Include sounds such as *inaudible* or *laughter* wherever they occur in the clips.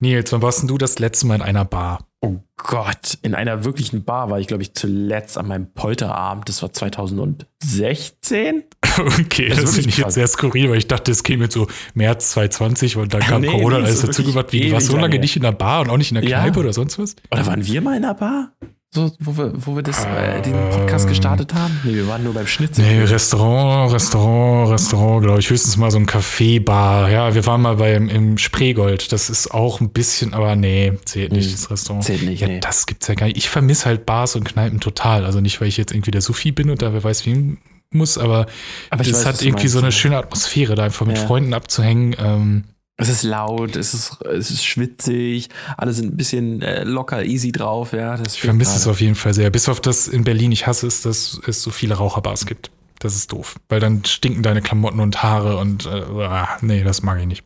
Nils, wann warst denn du das letzte Mal in einer Bar? Oh Gott, in einer wirklichen Bar war ich, glaube ich, zuletzt an meinem Polterabend. Das war 2016. Okay, das, das finde ich jetzt sehr skurril, weil ich dachte, es käme jetzt so März 2020 und dann kam nee, Corona und alles dazu gemacht. Wie, du warst so lange nicht in der Bar und auch nicht in der Kneipe ja. oder sonst was? Oder waren wir mal in der Bar? So, wo wir, wo wir das, äh, den Podcast gestartet haben? Nee, wir waren nur beim Schnitzel. Nee, Restaurant, Restaurant, Restaurant, glaube ich. Höchstens mal so ein Café-Bar. Ja, wir waren mal beim, im Spreegold. Das ist auch ein bisschen, aber nee, zählt nicht, hm, das Restaurant. Zählt nicht, Ja, nee. das gibt's ja gar nicht. Ich vermisse halt Bars und Kneipen total. Also nicht, weil ich jetzt irgendwie der Sophie bin und da wer weiß, wie muss, aber, aber das weiß, hat irgendwie so eine schöne Atmosphäre, da einfach mit ja. Freunden abzuhängen. Ähm, es ist laut, es ist, es ist schwitzig, alle sind ein bisschen äh, locker, easy drauf, ja. Das ich vermisse es auf jeden Fall sehr. Bis auf das in Berlin, ich hasse es, dass es so viele Raucherbars gibt. Das ist doof. Weil dann stinken deine Klamotten und Haare und äh, ah, nee, das mag ich nicht.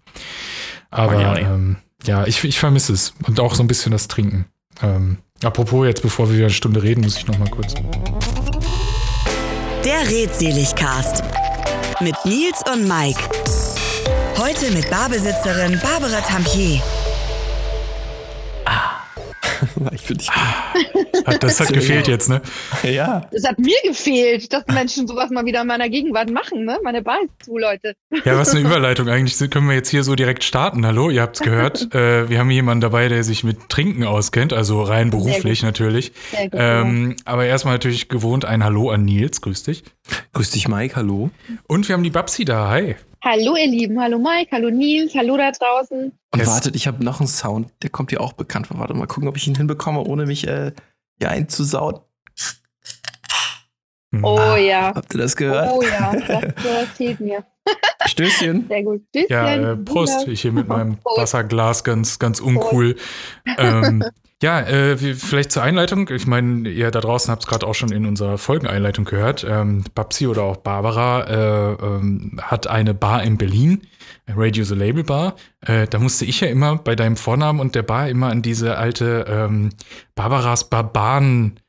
Aber ich ähm, ja, ich, ich vermisse es. Und auch so ein bisschen das Trinken. Ähm, apropos, jetzt bevor wir wieder eine Stunde reden, muss ich noch mal kurz. Der Redseligcast mit Nils und Mike. Heute mit Barbesitzerin Barbara Tampier. Ah. *laughs* ich finde dich. Ah, das hat *laughs* gefehlt jetzt, ne? Ja. Das hat mir gefehlt, dass Menschen sowas mal wieder in meiner Gegenwart machen, ne? Meine Bar ist zu, Leute. Ja, was eine *laughs* Überleitung. Eigentlich können wir jetzt hier so direkt starten. Hallo, ihr habt's gehört. äh, wir haben jemanden dabei, der sich mit Trinken auskennt, also rein beruflich natürlich. Sehr gut, ähm, aber erstmal natürlich gewohnt ein Hallo an Nils. Grüß dich. Grüß dich, Mike. Hallo. Und wir haben die Babsi da. Hi. Hallo ihr Lieben, hallo Mike, hallo Nils, hallo da draußen. Und yes. wartet, ich habe noch einen Sound, der kommt dir auch bekannt vor. Warte mal gucken, ob ich ihn hinbekomme, ohne mich äh, hier einzusauen. Oh ah, ja. Habt ihr das gehört? Oh ja, das, *laughs* das fehlt mir. Stößchen. Sehr gut. Stößchen. Ja, äh, Prost. Ich hier mit meinem Wasserglas ganz, ganz uncool. Ähm, *laughs* ja, äh, vielleicht zur Einleitung. Ich meine, ihr da draußen habt es gerade auch schon in unserer Folgeneinleitung gehört. Ähm, Babsi oder auch Barbara äh, ähm, hat eine Bar in Berlin, Radio the Label Bar. Äh, da musste ich ja immer bei deinem Vornamen und der Bar immer an diese alte ähm, Barbaras Barbaren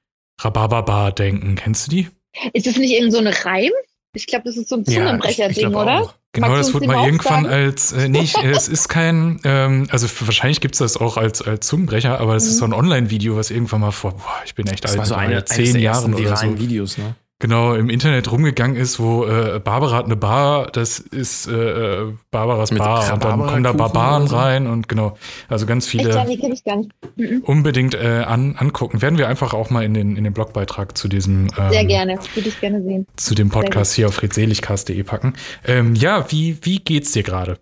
Rhabarber denken. Kennst du die? Ist das nicht irgend so Reim? Ich glaube, das ist so ein Zungenbrecher-Ding, ja, oder? Auch. Genau, Magst das wurde mal irgendwann sagen? als, äh, nee, ich, es ist kein, ähm, also wahrscheinlich gibt's das auch als, als Zungenbrecher, aber es mhm. ist so ein Online-Video, was irgendwann mal vor, boah, ich bin echt das alt, war so eine, zehn Jahren oder so. Videos, ne? Genau im Internet rumgegangen ist, wo äh, Barbara hat eine Bar, das ist äh, Barbaras Mit Bar und dann kommen da Barbaren so. rein und genau, also ganz viele Echt, ja, die ich gar nicht. Mhm. unbedingt äh, an, angucken. Werden wir einfach auch mal in den, in den Blogbeitrag zu diesem ähm, Sehr gerne, würde ich gerne sehen. Zu dem Podcast hier auf redseligcast.de packen. Ähm, ja, wie, wie geht's dir gerade?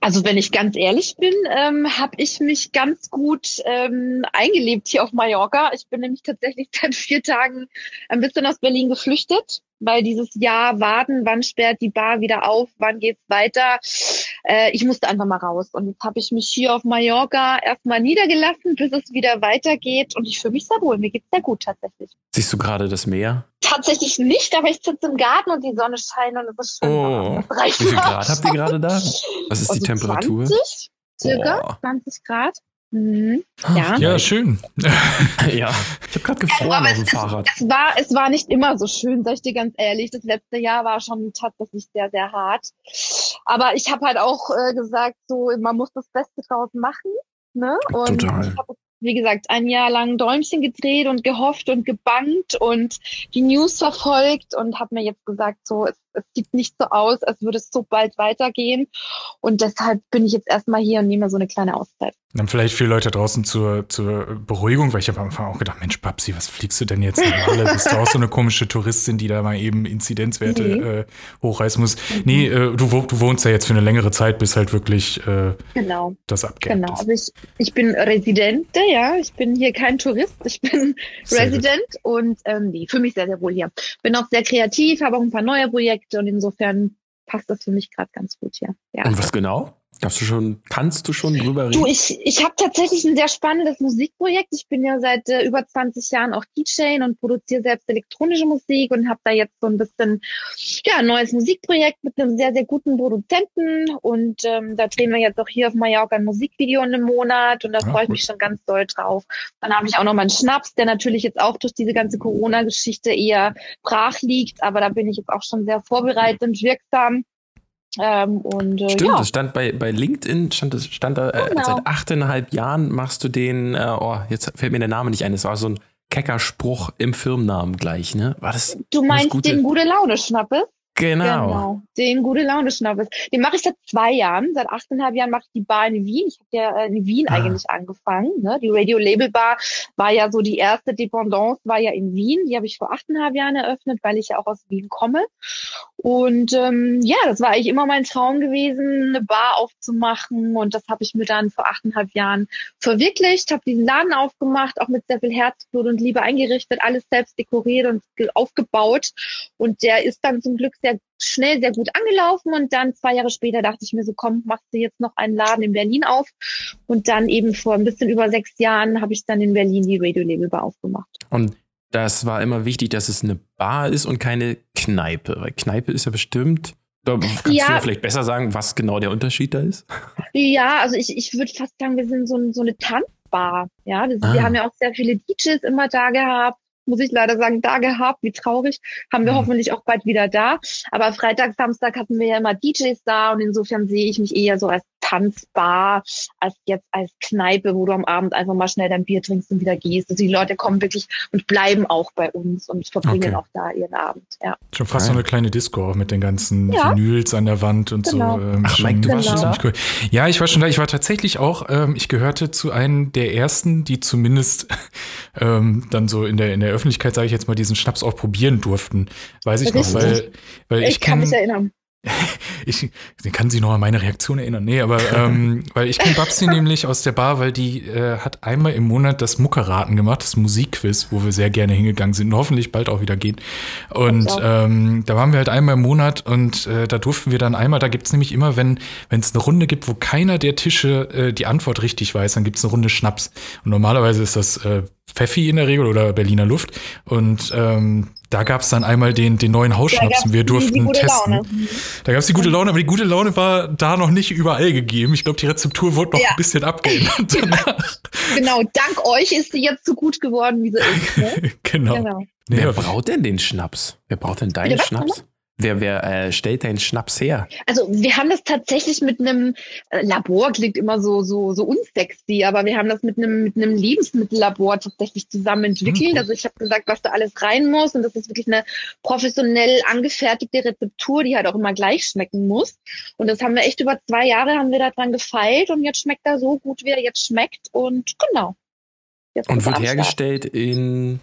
Also wenn ich ganz ehrlich bin, ähm, habe ich mich ganz gut ähm, eingelebt hier auf Mallorca. Ich bin nämlich tatsächlich *laughs* seit vier Tagen ein bisschen aus Berlin geflüchtet weil dieses Jahr warten, wann sperrt die Bar wieder auf, wann geht's weiter. Äh, ich musste einfach mal raus. Und jetzt habe ich mich hier auf Mallorca erstmal niedergelassen, bis es wieder weitergeht. Und ich fühle mich sehr wohl. Mir geht's sehr gut tatsächlich. Siehst du gerade das Meer? Tatsächlich nicht, aber ich sitze im Garten und die Sonne scheint und es ist schön. Oh. Wie viel Grad habt ihr gerade da? *laughs* Was ist also die Temperatur? 20, circa oh. 20 Grad. Mhm. Ja. ja, schön. *laughs* ja, ich habe gerade gefroren auf dem es, Fahrrad. Es, war, es war nicht immer so schön, sag ich dir ganz ehrlich. Das letzte Jahr war schon tatsächlich sehr, sehr hart. Aber ich habe halt auch äh, gesagt, so man muss das Beste draus machen. Ne? Und Total. ich habe wie gesagt, ein Jahr lang Däumchen gedreht und gehofft und gebangt und die News verfolgt und habe mir jetzt gesagt, so, es, es sieht nicht so aus, als würde es so bald weitergehen. Und deshalb bin ich jetzt erstmal hier und nehme so eine kleine Auszeit. Dann vielleicht für Leute draußen zur, zur Beruhigung, weil ich habe am Anfang auch gedacht, Mensch, Babsi, was fliegst du denn jetzt nach Malle? Bist du auch so eine komische Touristin, die da mal eben Inzidenzwerte nee. äh, hochreißen muss? Mhm. Nee, äh, du, du wohnst ja jetzt für eine längere Zeit, bis halt wirklich äh, genau. das abgeht. Genau, also ich, ich bin Residente, ja, ich bin hier kein Tourist, ich bin sehr Resident gut. und ähm, nee, fühle mich sehr, sehr wohl hier. Bin auch sehr kreativ, habe auch ein paar neue Projekte und insofern passt das für mich gerade ganz gut hier. Ja. Und was genau? Hast du schon, kannst du schon drüber reden? Du, ich, ich habe tatsächlich ein sehr spannendes Musikprojekt. Ich bin ja seit äh, über 20 Jahren auch DJ und produziere selbst elektronische Musik und habe da jetzt so ein bisschen ja ein neues Musikprojekt mit einem sehr, sehr guten Produzenten. Und ähm, da drehen wir jetzt auch hier auf Mallorca ein Musikvideo in einem Monat und da ja, freue ich mich schon ganz doll drauf. Dann habe ich auch noch meinen Schnaps, der natürlich jetzt auch durch diese ganze Corona-Geschichte eher brach liegt, aber da bin ich jetzt auch schon sehr vorbereitet und wirksam. Ähm, und, äh, Stimmt, ja. das stand bei, bei LinkedIn, stand, das, stand da, äh, Genau. seit achteinhalb Jahren machst du den, äh, oh, jetzt fällt mir der Name nicht ein, es war so ein kecker Spruch im Firmennamen gleich, ne? War das? Du das meinst Gute? den gute Laune Schnappes? Genau. Den gute Laune Schnappes. Den mache ich seit zwei Jahren. Seit achteinhalb Jahren mache ich die Bar in Wien. Ich habe ja äh, in Wien Ah. eigentlich angefangen. Ne? Die Radio Label Bar war ja so die erste Dependance, war ja in Wien. Die habe ich vor achteinhalb Jahren eröffnet, weil ich ja auch aus Wien komme. Und ähm, ja, das war eigentlich immer mein Traum gewesen, eine Bar aufzumachen. Und das habe ich mir dann vor achteinhalb Jahren verwirklicht. Habe diesen Laden aufgemacht, auch mit sehr viel Herzblut und Liebe eingerichtet, alles selbst dekoriert und ge- aufgebaut. Und der ist dann zum Glück sehr schnell, sehr gut angelaufen. Und dann zwei Jahre später dachte ich mir so, komm, machst du jetzt noch einen Laden in Berlin auf. Und dann eben vor ein bisschen über sechs Jahren habe ich dann in Berlin die Radio Label Bar aufgemacht. Und das war immer wichtig, dass es eine Bar ist und keine Kneipe. Weil Kneipe ist ja bestimmt. Da kannst Ja. du ja vielleicht besser sagen, was genau der Unterschied da ist? Ja, also ich, ich würde fast sagen, wir sind so, so eine Tanzbar. Ja, wir, Ah. wir haben ja auch sehr viele DJs immer da gehabt. Muss ich leider sagen, da gehabt, wie traurig. Haben wir Mhm. hoffentlich auch bald wieder da. Aber Freitag, Samstag hatten wir ja immer DJs da und insofern sehe ich mich eher so als Tanzbar, als jetzt als Kneipe, wo du am Abend einfach mal schnell dein Bier trinkst und wieder gehst. Also die Leute kommen wirklich und bleiben auch bei uns und verbringen Okay. auch da ihren Abend. Ja. Schon fast so eine kleine Disco auch mit den ganzen Ja. Vinyls an der Wand und Genau. so. Ähm, Ach, Mike, du warst schon ziemlich Cool. Ja, ich war schon da. Ich war tatsächlich auch, ähm, ich gehörte zu einem der ersten, die zumindest *laughs* ähm, dann so in der, in der Öffentlichkeit, sage ich jetzt mal, diesen Schnaps auch probieren durften. Weiß ich noch, Richtig. weil, weil Ich, ich, kann mich erinnern. *laughs* ich kann sich noch an meine Reaktion erinnern. Nee, aber ähm, *laughs* weil ich kenne Babsi nämlich aus der Bar, weil die äh, hat einmal im Monat das Muckerraten gemacht, das Musikquiz, wo wir sehr gerne hingegangen sind und hoffentlich bald auch wieder gehen. Und ähm, da waren wir halt einmal im Monat und äh, da durften wir dann einmal, da gibt's nämlich immer, wenn wenn es eine Runde gibt, wo keiner der Tische äh, die Antwort richtig weiß, dann gibt's eine Runde Schnaps. Und normalerweise ist das äh, Pfeffi in der Regel oder Berliner Luft. Und ähm, da gab's dann einmal den, den neuen Hausschnaps und wir die- die durften gute testen. Laune. Da gab es die gute Laune, aber die gute Laune war da noch nicht überall gegeben. Ich glaube, die Rezeptur wurde noch Ja. ein bisschen abgeändert. danach. Genau, dank euch ist sie jetzt so gut geworden, wie sie ist. Ne? *laughs* genau. Genau. Nee, Wer braut denn den Schnaps? Wer braut denn deinen Schnaps? Wer, wer äh, stellt deinen Schnaps her? Also wir haben das tatsächlich mit einem äh, Labor klingt immer so so so unsexy, aber wir haben das mit einem mit einem Lebensmittellabor tatsächlich zusammen entwickelt. Hm, cool. Also ich habe gesagt, was da alles rein muss und das ist wirklich eine professionell angefertigte Rezeptur, die halt auch immer gleich schmecken muss. Und das haben wir echt über zwei Jahre haben wir daran gefeilt und jetzt schmeckt er so gut, wie er jetzt schmeckt und genau. Jetzt Und wird hergestellt in.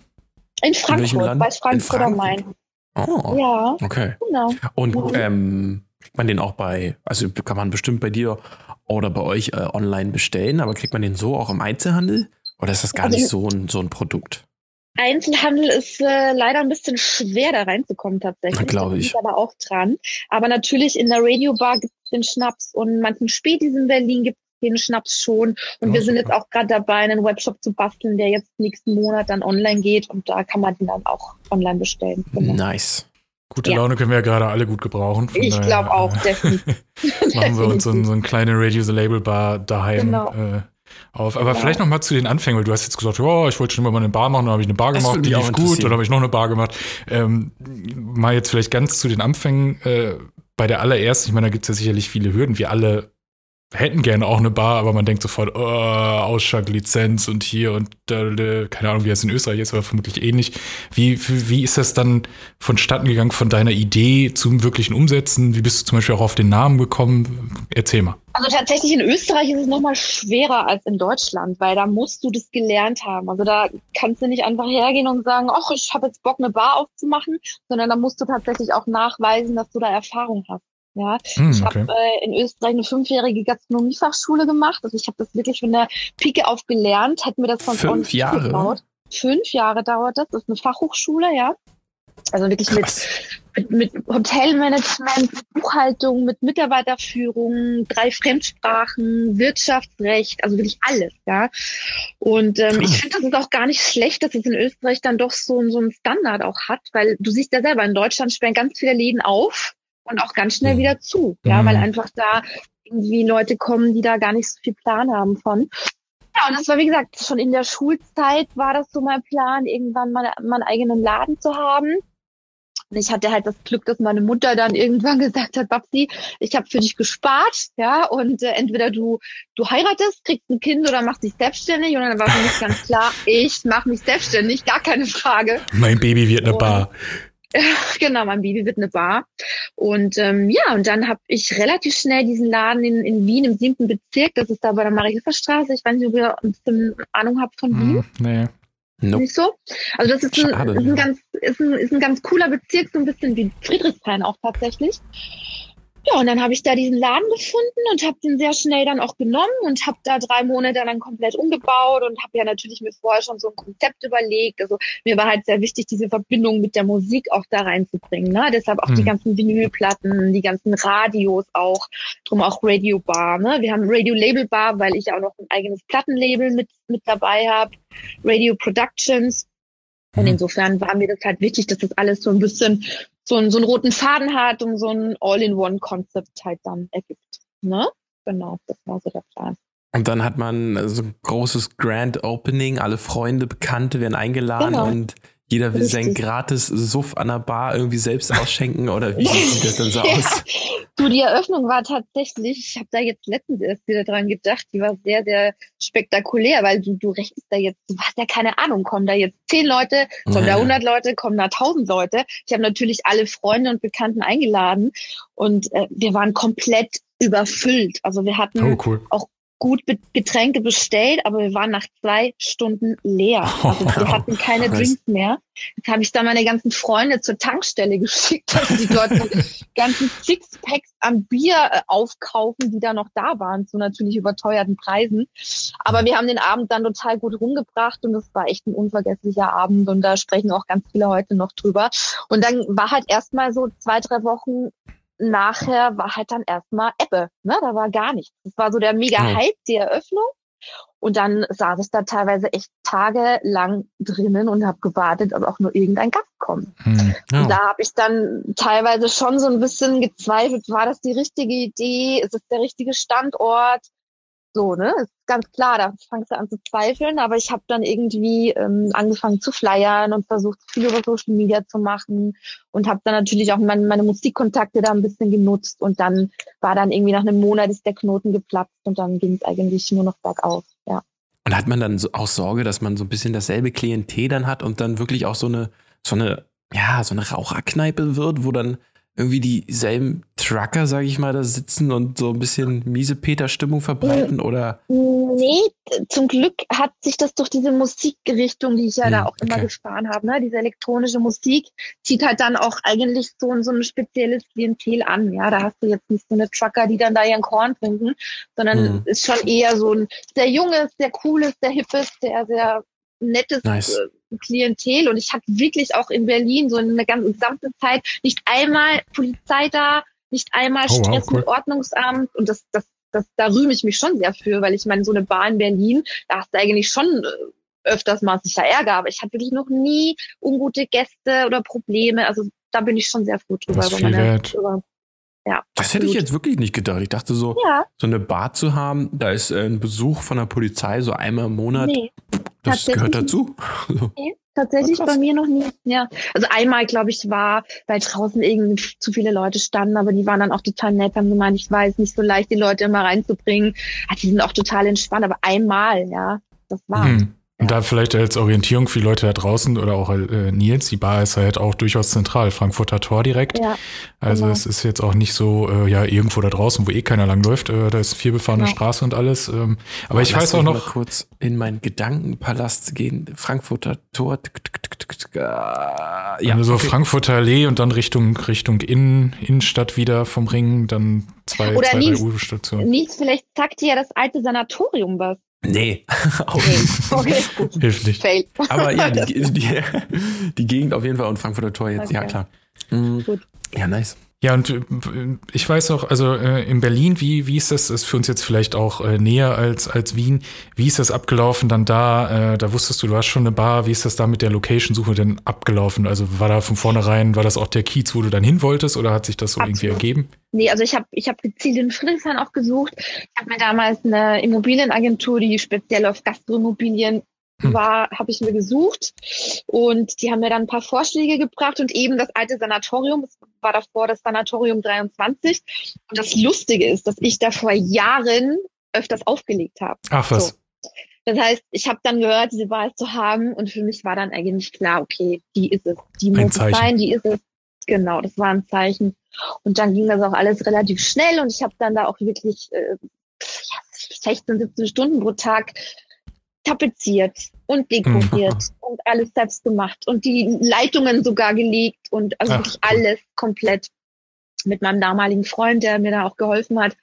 in Frankfurt, Land? bei In Frankfurt am Frankfurt. Main. Oh, Ja, okay. genau. Und Mhm. ähm, kriegt man den auch bei, also kann man bestimmt bei dir oder bei euch äh, online bestellen, aber kriegt man den so auch im Einzelhandel? Oder ist das gar Also nicht so ein, so ein Produkt? Einzelhandel ist äh, leider ein bisschen schwer da reinzukommen tatsächlich. Glaube ich. aber auch dran. Aber natürlich in der Radiobar gibt es den Schnaps und manchen Spätis in Berlin gibt es den Schnaps schon. Und Ja, wir sind super. jetzt auch gerade dabei, einen Webshop zu basteln, der jetzt nächsten Monat dann online geht und da kann man den dann auch online bestellen. Genau. Nice. Gute Ja. Laune können wir ja gerade alle gut gebrauchen. Von Ich glaube auch, äh, definitiv. *laughs* machen wir uns so, ein- so eine kleine Radio the Label Bar daheim Genau. äh, auf. Aber Ja. vielleicht noch mal zu den Anfängen, weil du hast jetzt gesagt, ja, ich wollte schon immer mal eine Bar machen, dann habe ich eine Bar Das gemacht, die lief gut, dann habe ich noch eine Bar gemacht. Ähm, mal jetzt vielleicht ganz zu den Anfängen. Äh, bei der allerersten, ich meine, da gibt es ja sicherlich viele Hürden. Wir alle hätten gerne auch eine Bar, aber man denkt sofort, oh, Ausschanklizenz und hier und da, keine Ahnung, wie das in Österreich ist, aber vermutlich ähnlich. Wie, wie, wie ist das dann vonstatten gegangen von deiner Idee zum wirklichen Umsetzen? Wie bist du zum Beispiel auch auf den Namen gekommen? Erzähl mal. Also tatsächlich in Österreich ist es nochmal schwerer als in Deutschland, weil da musst du das gelernt haben. Also da kannst du nicht einfach hergehen und sagen, ach, ich habe jetzt Bock, eine Bar aufzumachen, sondern da musst du tatsächlich auch nachweisen, dass du da Erfahrung hast. Ja, Hm, ich okay. habe äh, in Österreich eine fünfjährige Gastronomiefachschule gemacht. Also ich habe das wirklich von der Pike auf gelernt, hat mir das von Fünf Jahre? zugetraut. Fünf Jahre dauert das. Das ist eine Fachhochschule, ja. Also wirklich mit Krass. mit, mit Hotelmanagement, mit Buchhaltung, mit Mitarbeiterführung, drei Fremdsprachen, Wirtschaftsrecht, also wirklich alles, ja. Und ähm, ich finde, das ist auch gar nicht schlecht, dass es in Österreich dann doch so, so einen Standard auch hat, weil du siehst ja selber, in Deutschland sperren ganz viele Läden auf und auch ganz schnell Mhm. wieder zu, ja, Mhm. weil einfach da irgendwie Leute kommen, die da gar nicht so viel Plan haben von. Ja, und das war, wie gesagt, schon in der Schulzeit war das so mein Plan, irgendwann mal meinen eigenen Laden zu haben. Und ich hatte halt das Glück, dass meine Mutter dann irgendwann *laughs* gesagt hat, Babsi, ich habe für dich gespart, ja, und äh, entweder du du heiratest, kriegst ein Kind oder machst dich selbstständig. Und dann war für mich ganz klar, *laughs* ich mache mich selbstständig, gar keine Frage. Mein Baby wird eine und, Bar. *laughs* genau, mein Baby wird eine Bar. Und ähm, ja, und dann habe ich relativ schnell diesen Laden in, in Wien im siebten Bezirk, das ist da bei der Marie-Hilfer-Straße. Ich weiß nicht, ob ihr ein bisschen Ahnung habt von Wien. Mm, nee. Nope. Nicht so? Also das ist ein, Schade, ist ein ganz, ist ein, ist ein ganz cooler Bezirk, so ein bisschen wie Friedrichshain auch tatsächlich. Ja, und dann habe ich da diesen Laden gefunden und habe den sehr schnell dann auch genommen und habe da drei Monate dann komplett umgebaut und habe ja natürlich mir vorher schon so ein Konzept überlegt. Also mir war halt sehr wichtig, diese Verbindung mit der Musik auch da reinzubringen. Ne? Deshalb auch hm. die ganzen Vinylplatten, die ganzen Radios auch, drum auch Radio Bar. Ne? Wir haben Radio Label Bar, weil ich auch noch ein eigenes Plattenlabel mit, mit dabei habe. Radio Productions. Und hm. insofern war mir das halt wichtig, dass das alles so ein bisschen so, einen, so einen roten Faden hat und so ein All-in-One-Konzept halt dann ergibt. Ne? Genau, das war so der Plan. Und dann hat man so ein großes Grand Opening, alle Freunde, Bekannte werden eingeladen genau. und jeder will Richtig. sein gratis Suff an der Bar irgendwie selbst ausschenken oder wie *laughs* sieht das denn so ja. aus? Du, die Eröffnung war tatsächlich, ich habe da jetzt letztens erst wieder dran gedacht, die war sehr, sehr spektakulär, weil du, du rechnest da jetzt, du hast ja keine Ahnung, kommen da jetzt zehn Leute, kommen ja. da hundert Leute, kommen da tausend Leute. Ich habe natürlich alle Freunde und Bekannten eingeladen und äh, wir waren komplett überfüllt. Also wir hatten oh, cool. auch gut Getränke bestellt, aber wir waren nach zwei Stunden leer. Also *laughs* wir hatten keine Drinks mehr. Jetzt habe ich da meine ganzen Freunde zur Tankstelle *laughs* geschickt, dass die dort *laughs* ganzen Sixpacks an Bier äh, aufkaufen, die da noch da waren, zu natürlich überteuerten Preisen. Aber wir haben den Abend dann total gut rumgebracht und es war echt ein unvergesslicher Abend und da sprechen auch ganz viele heute noch drüber. Und dann war halt erstmal so zwei, drei Wochen nachher war halt dann erstmal Ebbe, ne? Da war gar nichts. Das war so der mega Hype, die Eröffnung. Und dann saß ich da teilweise echt tagelang drinnen und habe gewartet, ob auch nur irgendein Gast kommt. Hm. Ja. Und da habe ich dann teilweise schon so ein bisschen gezweifelt, war das die richtige Idee? Ist es der richtige Standort? So, ne? Ist ganz klar, da fangst du an zu zweifeln, aber ich habe dann irgendwie ähm, angefangen zu flyern und versucht, viel über Social Media zu machen und habe dann natürlich auch meine, meine Musikkontakte da ein bisschen genutzt und dann war dann irgendwie nach einem Monat ist der Knoten geplatzt und dann ging es eigentlich nur noch bergauf, ja. Und hat man dann auch Sorge, dass man so ein bisschen dasselbe Klientel dann hat und dann wirklich auch so eine, so eine, ja, so eine Raucherkneipe wird, wo dann irgendwie dieselben Trucker, sage ich mal, da sitzen und so ein bisschen miese Peter-Stimmung verbreiten oder? Nee, zum Glück hat sich das durch diese Musikrichtung, die ich ja hm, da auch immer okay. gefahren habe, ne, diese elektronische Musik, zieht halt dann auch eigentlich so, so ein spezielles Klientel an. Ja, da hast du jetzt nicht so eine Trucker, die dann da ihren Korn trinken, sondern hm. ist schon eher so ein sehr junges, sehr cooles, sehr hippes, sehr, sehr nettes nice. Äh, Klientel und ich habe wirklich auch in Berlin so eine ganze gesamte Zeit nicht einmal Polizei da, nicht einmal oh, Stress wow, cool. mit Ordnungsamt und das, das, das, da rühme ich mich schon sehr für, weil ich meine, so eine Bar in Berlin, da hast du eigentlich schon äh, öfters mal sicher Ärger, aber ich hatte wirklich noch nie ungute Gäste oder Probleme, also da bin ich schon sehr froh drüber. Das, meine, über, ja, das hätte ich jetzt wirklich nicht gedacht. Ich dachte so, ja. so eine Bar zu haben, da ist äh, ein Besuch von der Polizei so einmal im Monat. Nee, das gehört dazu. Nee, *laughs* tatsächlich bei mir noch nie. Ja, also einmal glaube ich war, weil draußen irgendwie zu viele Leute standen, aber die waren dann auch total nett, haben gemeint, ich weiß nicht so leicht, die Leute immer reinzubringen. Ja, die sind auch total entspannt, aber einmal, ja, das war. Hm. Und da vielleicht als Orientierung für die Leute da draußen oder auch äh, Nils, die Bar ist halt auch durchaus zentral, Frankfurter Tor direkt. Ja, also genau. es ist jetzt auch nicht so, äh, ja, irgendwo da draußen, wo eh keiner langläuft. Äh, da ist viel befahrene genau. Straße und alles. Ähm, aber oh, ich weiß auch noch. Mal kurz in meinen Gedankenpalast gehen. Frankfurter Tor. Ja, also so okay. Frankfurter Allee und dann Richtung, Richtung Innen, Innenstadt wieder vom Ring, dann zwei, Oder zwei, Nils, drei U-Stationen. Nils, vielleicht sagt dir ja das alte Sanatorium was. Nee, *laughs* *laughs* okay. okay. Hilft nicht. Fail. Aber ja, die, *laughs* die, die, Gegend auf jeden Fall und Frankfurter Tor jetzt, okay. ja klar. Mhm. Gut. Ja, nice. Ja, und äh, ich weiß auch, also äh, in Berlin, wie, wie ist das, ist für uns jetzt vielleicht auch äh, näher als, als Wien, wie ist das abgelaufen dann da? Äh, da wusstest du, du hast schon eine Bar, wie ist das da mit der Location-Suche denn abgelaufen? Also war da von vornherein, war das auch der Kiez, wo du dann hin wolltest oder hat sich das so Absolut. irgendwie ergeben? Nee, also ich habe ich hab gezielt in Friedrichshain auch gesucht. Ich habe mir damals eine Immobilienagentur, die speziell auf Gastroimmobilien. War, habe ich mir gesucht und die haben mir dann ein paar Vorschläge gebracht und eben das alte Sanatorium, das war davor das Sanatorium 23. Und das Lustige ist, dass ich da vor Jahren öfters aufgelegt habe. Ach was. So. Das heißt, ich habe dann gehört, diese Wahl zu haben und für mich war dann eigentlich klar, okay, die ist es, die muss es sein, die ist es. Genau, das war ein Zeichen. Und dann ging das auch alles relativ schnell und ich habe dann da auch wirklich äh, 16, 17 Stunden pro Tag tapeziert und dekoriert mhm. *laughs* und alles selbst gemacht und die Leitungen sogar gelegt und also Ach. wirklich alles komplett mit meinem damaligen Freund, der mir da auch geholfen hat.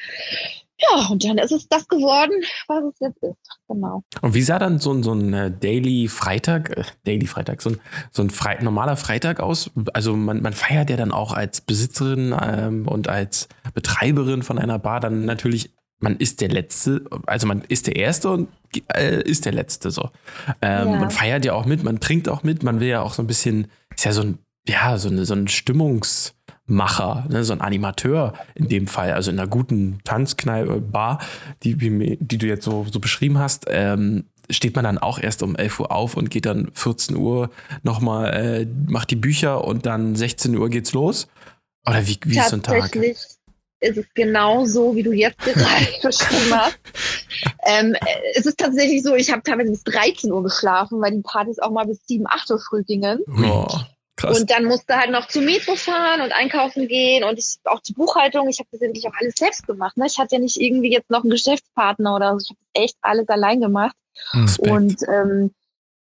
Ja, und dann ist es das geworden, was es jetzt ist. Genau. Und wie sah dann so ein, so ein äh, Daily Freitag, äh, Daily Freitag, so ein, so ein Fre normaler Freitag aus? Also man, man feiert ja dann auch als Besitzerin ähm, und als Betreiberin von einer Bar dann natürlich man ist der Letzte, also man ist der Erste und äh, ist der Letzte so. Ähm, ja. Man feiert ja auch mit, man trinkt auch mit, man will ja auch so ein bisschen, ist ja so ein, ja, so, eine, so ein Stimmungsmacher, ne, so ein Animateur in dem Fall, also in einer guten Tanzkneipe, Bar, die, die du jetzt so, so beschrieben hast, ähm, steht man dann auch erst um 11 Uhr auf und geht dann 14 Uhr nochmal, äh, macht die Bücher und dann 16 Uhr geht's los? Oder wie, wie ist so ein Tag? Ist es genau so, wie du jetzt *laughs* gerade beschrieben hast. Ähm, es ist tatsächlich so, ich habe teilweise bis 13 Uhr geschlafen, weil die Partys auch mal bis 7, 8 Uhr früh gingen. Oh, krass. Und dann musste halt noch zum Metro fahren und einkaufen gehen und ich, auch die Buchhaltung. Ich habe das wirklich auch alles selbst gemacht. Ne? Ich hatte ja nicht irgendwie jetzt noch einen Geschäftspartner oder so. Ich habe echt alles allein gemacht. Respekt. Und ähm,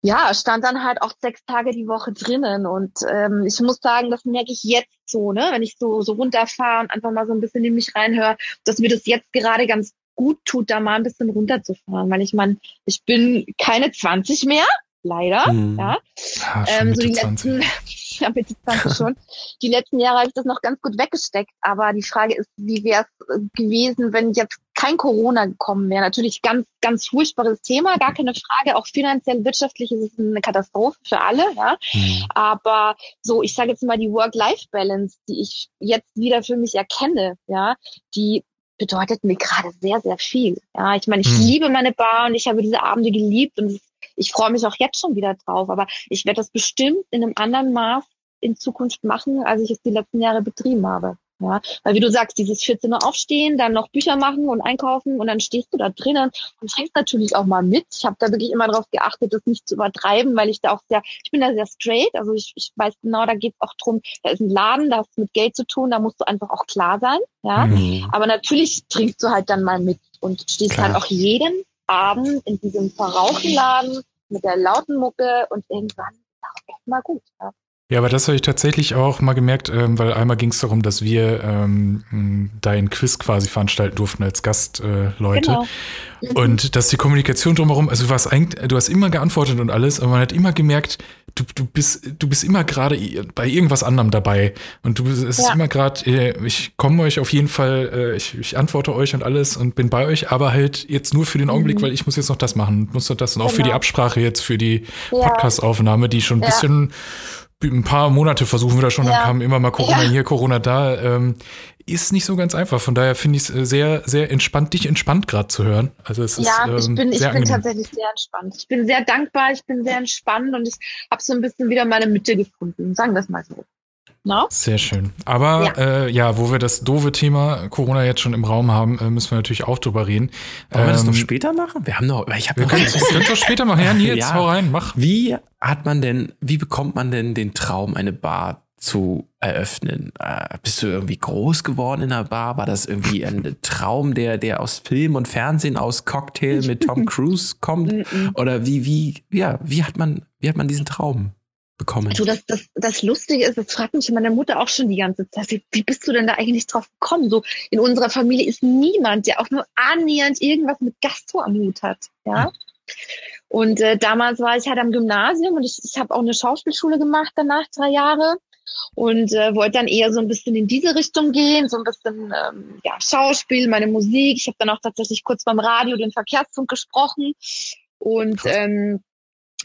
ja, stand dann halt auch sechs Tage die Woche drinnen. Und ähm, ich muss sagen, das merke ich jetzt so, ne, wenn ich so, so runterfahre und einfach mal so ein bisschen in mich reinhöre, dass mir das jetzt gerade ganz gut tut, da mal ein bisschen runterzufahren. Weil ich meine, ich bin keine 20 mehr, leider. Mhm. Ja. ja ähm, so die letzten, *laughs* ja, Mitte 20 schon. Die letzten Jahre habe ich das noch ganz gut weggesteckt. Aber die Frage ist, wie wäre es gewesen, wenn jetzt kein Corona gekommen wäre? Natürlich ganz, ganz furchtbares Thema, gar keine Frage. Auch finanziell, wirtschaftlich ist es eine Katastrophe für alle. Ja. Mhm. Aber so, ich sage jetzt mal die Work-Life-Balance, die ich jetzt wieder für mich erkenne, ja, die bedeutet mir gerade sehr, sehr viel. Ja, ich meine, ich mhm. liebe meine Bar und ich habe diese Abende geliebt und ich freue mich auch jetzt schon wieder drauf. Aber ich werde das bestimmt in einem anderen Maß in Zukunft machen, als ich es die letzten Jahre betrieben habe. Ja, weil wie du sagst, dieses 14 Uhr aufstehen, dann noch Bücher machen und einkaufen und dann stehst du da drinnen und fängst natürlich auch mal mit. Ich habe da wirklich immer darauf geachtet, das nicht zu übertreiben, weil ich da auch sehr, ich bin da sehr straight, also ich, ich weiß genau, da geht es auch drum, da ist ein Laden, da hast du mit Geld zu tun, da musst du einfach auch klar sein. Ja, mhm. aber natürlich trinkst du halt dann mal mit und stehst klar. halt auch jeden Abend in diesem Verrauchenladen mit der lauten Mucke und irgendwann ist auch echt mal gut. Ja. Ja, aber das habe ich tatsächlich auch mal gemerkt, ähm, weil einmal ging es darum, dass wir ähm, dein Quiz quasi veranstalten durften als Gastleute. Äh, genau. Und dass die Kommunikation drumherum, also du warst eigentlich, du hast immer geantwortet und alles, aber man hat immer gemerkt, du, du bist, du bist immer gerade bei irgendwas anderem dabei. Und du bist es ja. ist immer gerade, äh, ich komme euch auf jeden Fall, äh, ich, ich antworte euch und alles und bin bei euch, aber halt jetzt nur für den Augenblick, mhm. weil ich muss jetzt noch das machen, muss noch das und auch genau. für die genau. Absprache jetzt, für die ja. Podcastaufnahme, die schon ein ja. bisschen ein paar Monate versuchen wir das schon, ja. dann kam immer mal Corona ja. hier, Corona da. Ähm, ist nicht so ganz einfach. Von daher finde ich es äh, sehr, sehr entspannt, dich entspannt gerade zu hören. Also es ja, ist, ähm, ich bin, ich bin tatsächlich sehr entspannt. Ich bin sehr dankbar, ich bin sehr entspannt und ich habe so ein bisschen wieder meine Mitte gefunden. Sagen wir es mal so. No? Sehr schön. Aber ja. Äh, ja. wo wir das doofe Thema Corona jetzt schon im Raum haben, äh, müssen wir natürlich auch drüber reden. Wollen ähm, wir das noch ähm, später machen? Wir haben noch, ich habe *laughs* wir können es doch später machen. Ja, Nils, ja. hau rein, mach. Wie hat man denn, wie bekommt man denn den Traum, eine Bar zu eröffnen? Äh, bist du irgendwie groß geworden in der Bar? War das irgendwie ein *laughs* Traum, der, der aus Film und Fernsehen, aus Cocktail mit Tom *laughs* Cruise kommt? Oder wie, wie, ja, wie hat man, wie hat man diesen Traum? Bekommen. Also das, das, das Lustige ist, das fragt mich meine Mutter auch schon die ganze Zeit, wie bist du denn da eigentlich drauf gekommen? So in unserer Familie ist niemand, der auch nur annähernd irgendwas mit Gastro am Hut hat. Ja. Hm. Und äh, damals war ich halt am Gymnasium und ich, ich habe auch eine Schauspielschule gemacht danach, drei Jahre. Und äh, wollte dann eher so ein bisschen in diese Richtung gehen, so ein bisschen ähm, ja, Schauspiel, meine Musik. Ich habe dann auch tatsächlich kurz beim Radio den Verkehrsfunk gesprochen. Und ähm,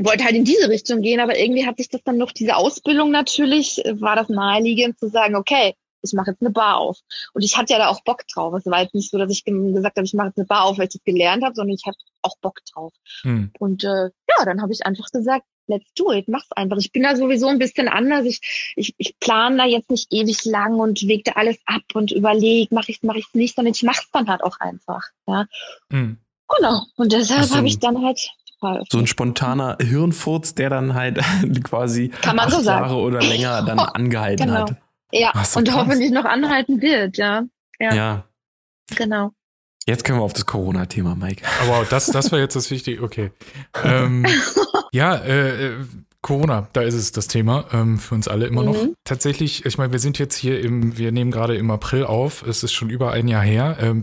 wollte halt in diese Richtung gehen, aber irgendwie hat sich das dann noch diese Ausbildung natürlich, äh, war das naheliegend zu sagen, okay, ich mache jetzt eine Bar auf. Und ich hatte ja da auch Bock drauf. Es war jetzt nicht so, dass ich gesagt habe, ich mache jetzt eine Bar auf, weil ich das gelernt habe, sondern ich hatte auch Bock drauf. Hm. Und äh, ja, dann habe ich einfach gesagt, let's do it, mach's einfach. Ich bin da sowieso ein bisschen anders. Ich, ich, ich plane da jetzt nicht ewig lang und wege da alles ab und überlege, mache ich's, mache ich's nicht, sondern ich mach's dann halt auch einfach. Ja. Mhm. Genau. Und deshalb so habe ich dann halt so ein spontaner Hirnfurz, der dann halt *laughs* quasi Kann man acht so Jahre oder länger dann *laughs* angehalten genau. hat. Ja, Ach, so und krass. hoffentlich noch anhalten wird, ja. Ja. ja. Genau. Jetzt können wir auf das Corona-Thema, Mike. Aber das, das war jetzt das Wichtige. Okay. Ähm, *laughs* ja, äh, äh, Corona, da ist es das Thema ähm, für uns alle immer mhm. noch. Tatsächlich, ich meine, wir sind jetzt hier im, wir nehmen gerade im April auf. Es ist schon über ein Jahr her. Ähm,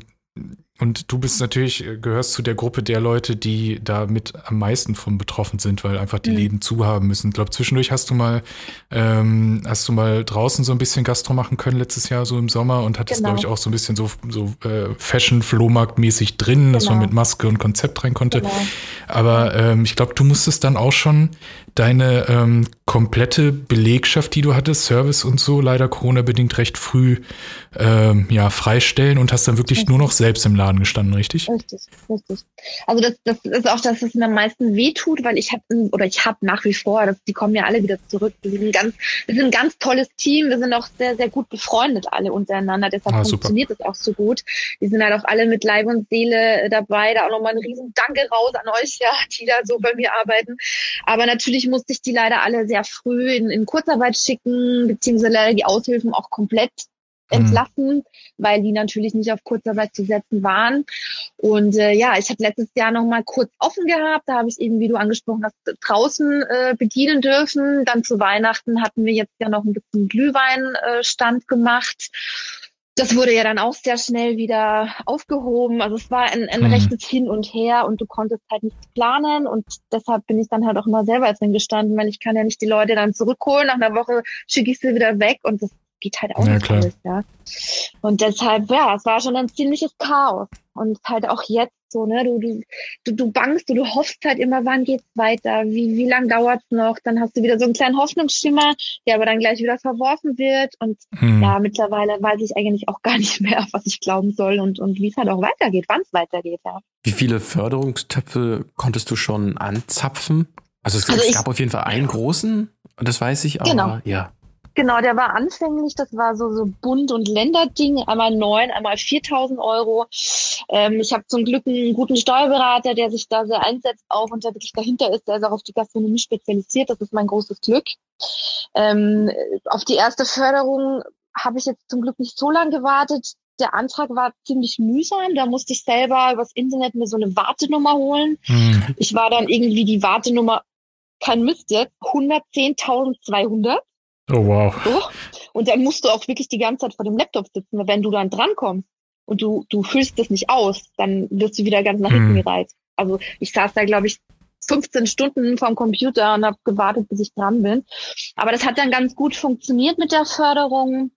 und du bist natürlich, äh, gehörst zu der Gruppe der Leute, die damit am meisten von betroffen sind, weil einfach die mhm. Läden zu haben müssen. Ich glaube, zwischendurch hast du mal, ähm, hast du mal draußen so ein bisschen Gastro machen können letztes Jahr, so im Sommer und hattest, genau. glaube ich, auch so ein bisschen so, so äh, Fashion-Flohmarkt-mäßig drin, dass genau. man mit Maske und Konzept rein konnte. Genau. Aber ähm, ich glaube, du musstest dann auch schon deine ähm, komplette Belegschaft, die du hattest, Service und so, leider Corona-bedingt recht früh ähm, ja, freistellen und hast dann wirklich richtig. nur noch selbst im Laden gestanden, richtig? Richtig, richtig. Also das, das ist auch das, was mir am meisten wehtut, weil ich habe oder ich habe nach wie vor, das, die kommen ja alle wieder zurück. Wir sind, ein ganz, wir sind ein ganz tolles Team, wir sind auch sehr, sehr gut befreundet alle untereinander, deshalb ah, funktioniert es auch so gut. Wir sind halt auch alle mit Leib und Seele äh, dabei, da auch nochmal ein riesen Danke raus an euch, ja, die da so bei mir arbeiten. Aber natürlich musste ich die leider alle sehr früh in, in Kurzarbeit schicken, beziehungsweise leider die Aushilfen auch komplett mhm. entlassen, mhm. weil die natürlich nicht auf Kurzarbeit zu setzen waren. Und äh, ja, ich habe letztes Jahr noch mal kurz offen gehabt. Da habe ich eben, wie du angesprochen hast, draußen äh, bedienen dürfen. Dann zu Weihnachten hatten wir jetzt ja noch ein bisschen Glühweinstand äh, gemacht. Das wurde ja dann auch sehr schnell wieder aufgehoben. Also es war ein, ein mhm. rechtes Hin und Her und du konntest halt nichts planen und deshalb bin ich dann halt auch immer selber drin gestanden, weil ich kann ja nicht die Leute dann zurückholen. Nach einer Woche schicke ich sie wieder weg und das geht halt auch ja, nicht klar. alles, ja. Und deshalb, ja, es war schon ein ziemliches Chaos. Und halt auch jetzt so, ne, du, du, du, du bangst, du, du hoffst halt immer, wann geht's weiter, wie, wie lang dauert's noch, dann hast du wieder so einen kleinen Hoffnungsschimmer, der aber dann gleich wieder verworfen wird. Und hm. ja, mittlerweile weiß ich eigentlich auch gar *laughs* nicht mehr, was ich glauben soll und, und wie es halt auch weitergeht, wann es weitergeht, ja. Wie viele Förderungstöpfe konntest du schon anzapfen? Also es, also es gab auf jeden Fall einen großen, das weiß ich, aber genau. ja. Genau, der war anfänglich, das war so so Bund- und Länderding, einmal neun, einmal 4.000 Euro. Ähm, ich habe zum Glück einen guten Steuerberater, der sich da sehr einsetzt auch und der wirklich dahinter ist, der ist auch auf die Gastronomie spezialisiert. Das ist mein großes Glück. Ähm, auf die erste Förderung habe ich jetzt zum Glück nicht so lange gewartet. Der Antrag war ziemlich mühsam. Da musste ich selber übers Internet mir so eine Wartenummer holen. Mhm. Ich war dann irgendwie die Wartenummer, kein Mist jetzt, 110.200. Oh wow. So. Und dann musst du auch wirklich die ganze Zeit vor dem Laptop sitzen, weil wenn du dann drankommst und du, du füllst das nicht aus, dann wirst du wieder ganz nach hinten hm. gereizt. Also ich saß da, glaube ich, 15 Stunden vorm Computer und habe gewartet, bis ich dran bin. Aber das hat dann ganz gut funktioniert mit der Förderung.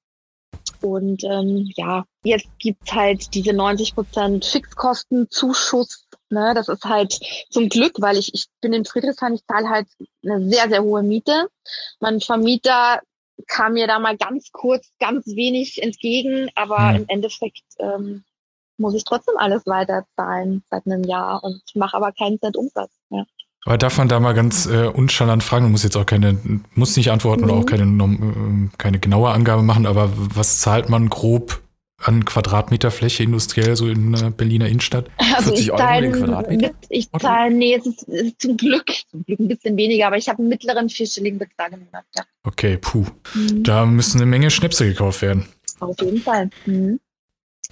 Und ähm, ja, jetzt gibt's halt diese 90 Prozent Fixkostenzuschuss. Ne, das ist halt zum Glück, weil ich, ich bin in Friedrichshain, ich zahle halt eine sehr, sehr hohe Miete. Mein Vermieter kam mir da mal ganz kurz, ganz wenig entgegen, aber mhm. im Endeffekt ähm, muss ich trotzdem alles weiterzahlen seit einem Jahr und mache aber keinen Cent Umsatz. Ja. Aber darf man da mal ganz äh, unschallant fragen, du musst jetzt auch keine, muss nicht antworten mhm. oder auch keine, äh, keine genaue Angabe machen, aber was zahlt man grob an Quadratmeter Fläche industriell so in der Berliner Innenstadt? Also ich zahle, ich zahle, nee, es ist, es ist, zum Glück, zum Glück ein bisschen weniger, aber ich habe einen mittleren vierstelligen Betrag im Monat, ja. Okay, puh. Mhm. Da müssen eine Menge Schnäpse gekauft werden. Auf jeden Fall. Mhm.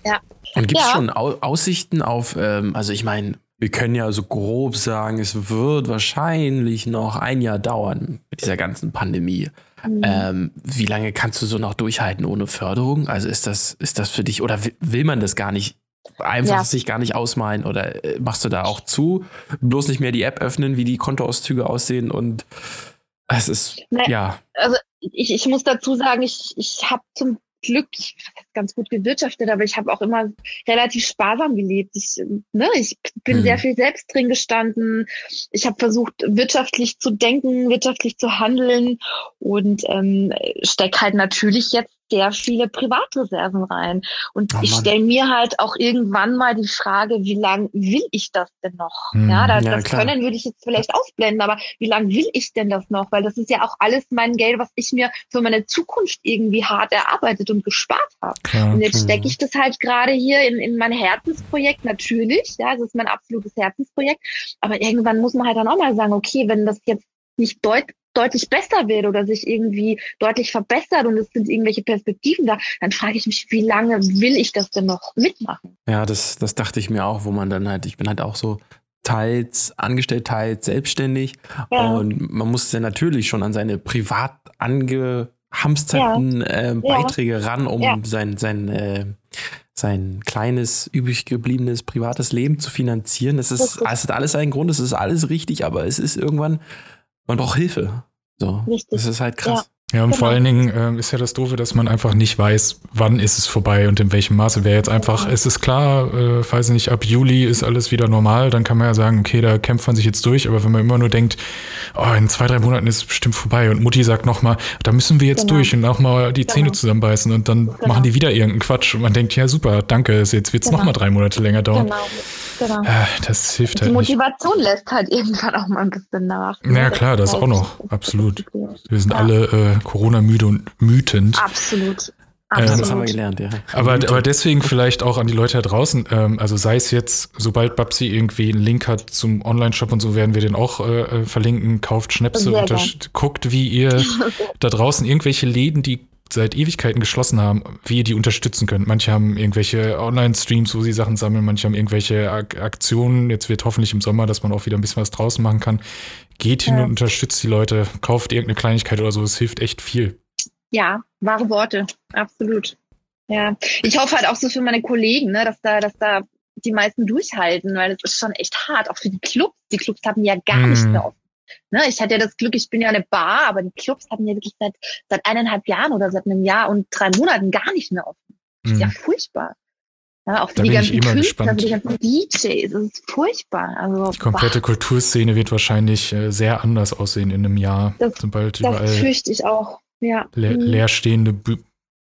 Ja. Und gibt es ja. schon Aussichten auf, ähm, also ich meine, wir können ja so grob sagen, es wird wahrscheinlich noch ein Jahr dauern mit dieser ganzen Pandemie. Mhm. Ähm, wie lange kannst du so noch durchhalten ohne Förderung? Also ist das, ist das für dich oder will man das gar nicht einfach ja. sich gar nicht ausmalen oder äh, machst du da auch zu? Bloß nicht mehr die App öffnen, wie die Kontoauszüge aussehen und es ist, Nein, ja. Also ich, ich muss dazu sagen, ich, ich habe zum Glück ganz gut gewirtschaftet, aber ich habe auch immer relativ sparsam gelebt. Ich, ne, ich bin mhm. sehr viel selbst drin gestanden. Ich habe versucht, wirtschaftlich zu denken, wirtschaftlich zu handeln und ähm, steck halt natürlich jetzt sehr viele Privatreserven rein. Und oh ich stelle mir halt auch irgendwann mal die Frage, wie lange will ich das denn noch? Hm, ja, das, ja, das Können würde ich jetzt vielleicht ausblenden, aber wie lange will ich denn das noch? Weil das ist ja auch alles mein Geld, was ich mir für meine Zukunft irgendwie hart erarbeitet und gespart habe. Und jetzt stecke ich das halt gerade hier in, in mein Herzensprojekt, natürlich. Ja, das ist mein absolutes Herzensprojekt. Aber irgendwann muss man halt dann auch mal sagen, okay, wenn das jetzt nicht deut deutlich besser wird oder sich irgendwie deutlich verbessert und es sind irgendwelche Perspektiven da, dann frage ich mich, wie lange will ich das denn noch mitmachen? Ja, das, das dachte ich mir auch, wo man dann halt, ich bin halt auch so teils angestellt, teils selbstständig ja. und man muss ja natürlich schon an seine privat angehamsterten ja. äh, Beiträge ja. ran, um sein, sein äh, sein kleines, übrig gebliebenes privates Leben zu finanzieren. Es ist, es ist alles ein Grund, es ist alles richtig, aber es ist irgendwann, man braucht Hilfe. So. Richtig. Das ist halt krass. Ja, und genau. vor allen Dingen äh, ist ja das Doofe, dass man einfach nicht weiß, wann ist es vorbei und in welchem Maße. Wäre jetzt einfach, es ist klar, äh, weiß nicht, ab Juli ist alles wieder normal, dann kann man ja sagen, okay, da kämpft man sich jetzt durch. Aber wenn man immer nur denkt, oh, in zwei, drei Monaten ist es bestimmt vorbei und Mutti sagt nochmal, da müssen wir jetzt genau. durch und auch mal die genau. Zähne zusammenbeißen und dann genau. machen die wieder irgendeinen Quatsch und man denkt, ja super, danke, jetzt wird es genau. nochmal drei Monate länger dauern. Genau. Genau. Äh, das hilft halt. Die Motivation nicht. lässt halt *laughs* irgendwann auch mal ein bisschen nach. Ja, klar, das, das auch noch. Absolut. Wir sind ja. alle äh, Corona-müde und mütend. Absolut. Absolut. Ähm, das haben wir gelernt, ja. Aber, aber deswegen vielleicht auch an die Leute da draußen, ähm, also sei es jetzt, sobald Babsi irgendwie einen Link hat zum Online-Shop und so, werden wir den auch äh, äh verlinken. Kauft Schnäpse, und guckt, wie ihr *laughs* da draußen irgendwelche Läden, die seit Ewigkeiten geschlossen haben, wie ihr die unterstützen könnt. Manche haben irgendwelche Online-Streams, wo sie Sachen sammeln, manche haben irgendwelche Ak Aktionen. Jetzt wird hoffentlich im Sommer, dass man auch wieder ein bisschen was draußen machen kann. Geht hin ja. und unterstützt die Leute, kauft irgendeine Kleinigkeit oder so, es hilft echt viel. Ja, wahre Worte, absolut. Ja, ich hoffe halt auch so für meine Kollegen, ne, dass da, dass da die meisten durchhalten, weil es ist schon echt hart, auch für die Clubs. Die Clubs haben ja gar mm. nicht mehr offen. Ne, ich hatte ja das Glück, ich bin ja eine Bar, aber die Clubs hatten ja wirklich seit, seit eineinhalb Jahren oder seit einem Jahr und drei Monaten gar nicht mehr offen. Das ist ja mhm. furchtbar. Ja, auch für da die ganzen Künstler, für die ganzen DJs, das ist furchtbar. Also, die komplette boah. Kulturszene wird wahrscheinlich äh, sehr anders aussehen in einem Jahr. Das, sobald das überall fürchte ich auch. Ja. Le mhm. leerstehende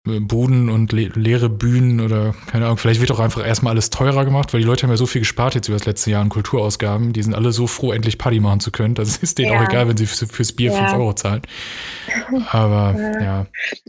Buden und le leere Bühnen oder keine Ahnung, vielleicht wird auch einfach erstmal alles teurer gemacht, weil die Leute haben ja so viel gespart jetzt über das letzte Jahr an Kulturausgaben. Die sind alle so froh, endlich Party machen zu können. Das ist denen ja. auch egal, wenn sie fürs Bier ja. 5 Euro zahlen. Aber ja. ja.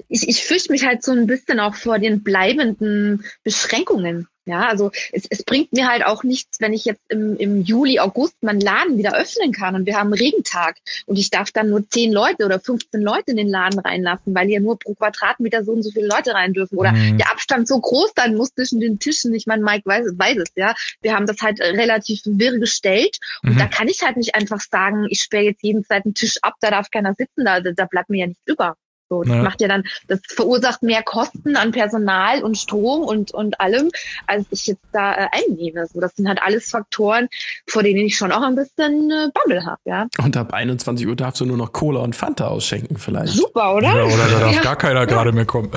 Ich, ich fürchte mich halt so ein bisschen auch vor den bleibenden Beschränkungen. Ja, also es, es bringt mir halt auch nichts, wenn ich jetzt im, im Juli, August meinen Laden wieder öffnen kann und wir haben einen Regentag und ich darf dann nur zehn Leute oder 15 Leute in den Laden reinlassen, weil hier nur pro Quadratmeter so und so viele Leute rein dürfen oder mhm. der Abstand so groß sein muss zwischen den Tischen. Ich meine, Mike weiß, weiß es, ja. Wir haben das halt relativ wirr gestellt und mhm. da kann ich halt nicht einfach sagen, ich sperre jetzt jeden zweiten Tisch ab, da darf keiner sitzen, da, da bleibt mir ja nichts über. So, das ja. macht ja dann, das verursacht mehr Kosten an Personal und Strom und, und allem, als ich jetzt da äh, einnehme. So, das sind halt alles Faktoren, vor denen ich schon auch ein bisschen äh, Bammel habe, ja. Und ab 21 Uhr darfst du nur noch Cola und Fanta ausschenken, vielleicht. Super, oder? Ja, oder da darf ja. gar keiner gerade mehr kommen.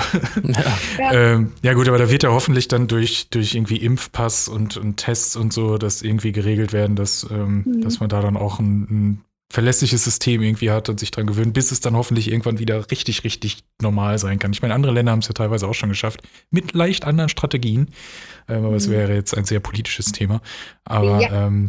Ja. ähm, ja, gut, aber da wird ja hoffentlich dann durch, durch irgendwie Impfpass und, und Tests und so, das irgendwie geregelt werden, dass, ähm, mhm. dass man da dann auch ein, ein verlässliches System irgendwie hat und sich dran gewöhnt, bis es dann hoffentlich irgendwann wieder richtig, richtig normal sein kann. Ich meine, andere Länder haben es ja teilweise auch schon geschafft, mit leicht anderen Strategien. Ähm, aber es mhm. wäre jetzt ein sehr politisches Thema. Aber ja. ähm,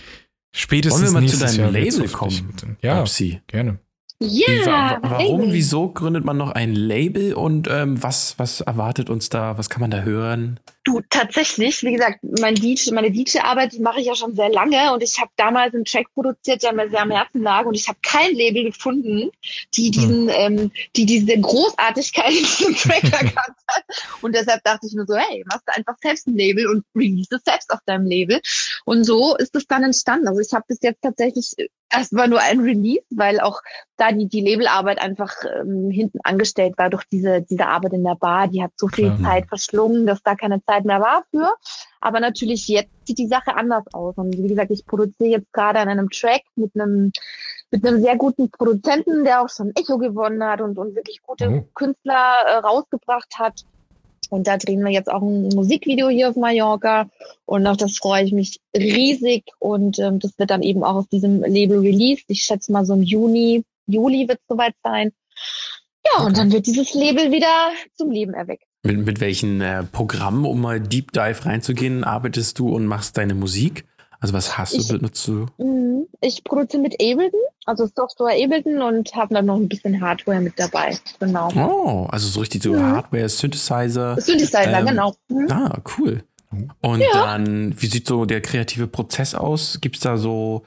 *laughs* spätestens Wollen wir mal zu deinem Jahr Label kommen? Ja, Upsi. gerne. Ja, wa warum, Label. wieso gründet man noch ein Label und ähm, was, was erwartet uns da? Was kann man da hören? Du, tatsächlich, wie gesagt, mein DJ, meine DJ-Arbeit mache ich ja schon sehr lange und ich habe damals einen Track produziert, der mir sehr am Herzen lag und ich habe kein Label gefunden, die hm. diesen, hm. ähm, die diese Großartigkeit in diesem Track *laughs* erkannt hat. Und deshalb dachte ich mir so, hey, machst du einfach selbst ein Label und release es selbst auf deinem Label. Und so ist es dann entstanden. Also ich habe bis jetzt tatsächlich erstmal nur ein Release, weil auch da die, die Labelarbeit einfach ähm, hinten angestellt war durch diese, diese Arbeit in der Bar. Die hat so viel Klar. Zeit verschlungen, dass da keine Zeit mehr war für. Aber natürlich jetzt sieht die Sache anders aus. Und wie gesagt, ich produziere jetzt gerade an einem Track mit einem mit einem sehr guten Produzenten, der auch schon Echo gewonnen hat und, und wirklich gute oh. Künstler äh, rausgebracht hat. Und da drehen wir jetzt auch ein Musikvideo hier auf Mallorca. Und auf das freue ich mich riesig. Und ähm, das wird dann eben auch auf diesem Label released. Ich schätze mal so im Juni, Juli wird es soweit sein. Ja, und dann wird dieses Label wieder zum Leben erweckt. Mit, mit welchen äh, Programmen, um mal Deep Dive reinzugehen, arbeitest du und machst deine Musik? Also was hast Ich- du, benutzt du? Mhm. Ich produziere mit Ableton, also Software Ableton und habe dann noch ein bisschen Hardware mit dabei. Genau. Oh, also so richtig so Mhm. Hardware, Synthesizer. Synthesizer, Ähm, genau. Mhm. Ah, cool. Und Ja. dann, wie sieht so der kreative Prozess aus? Gibt es da so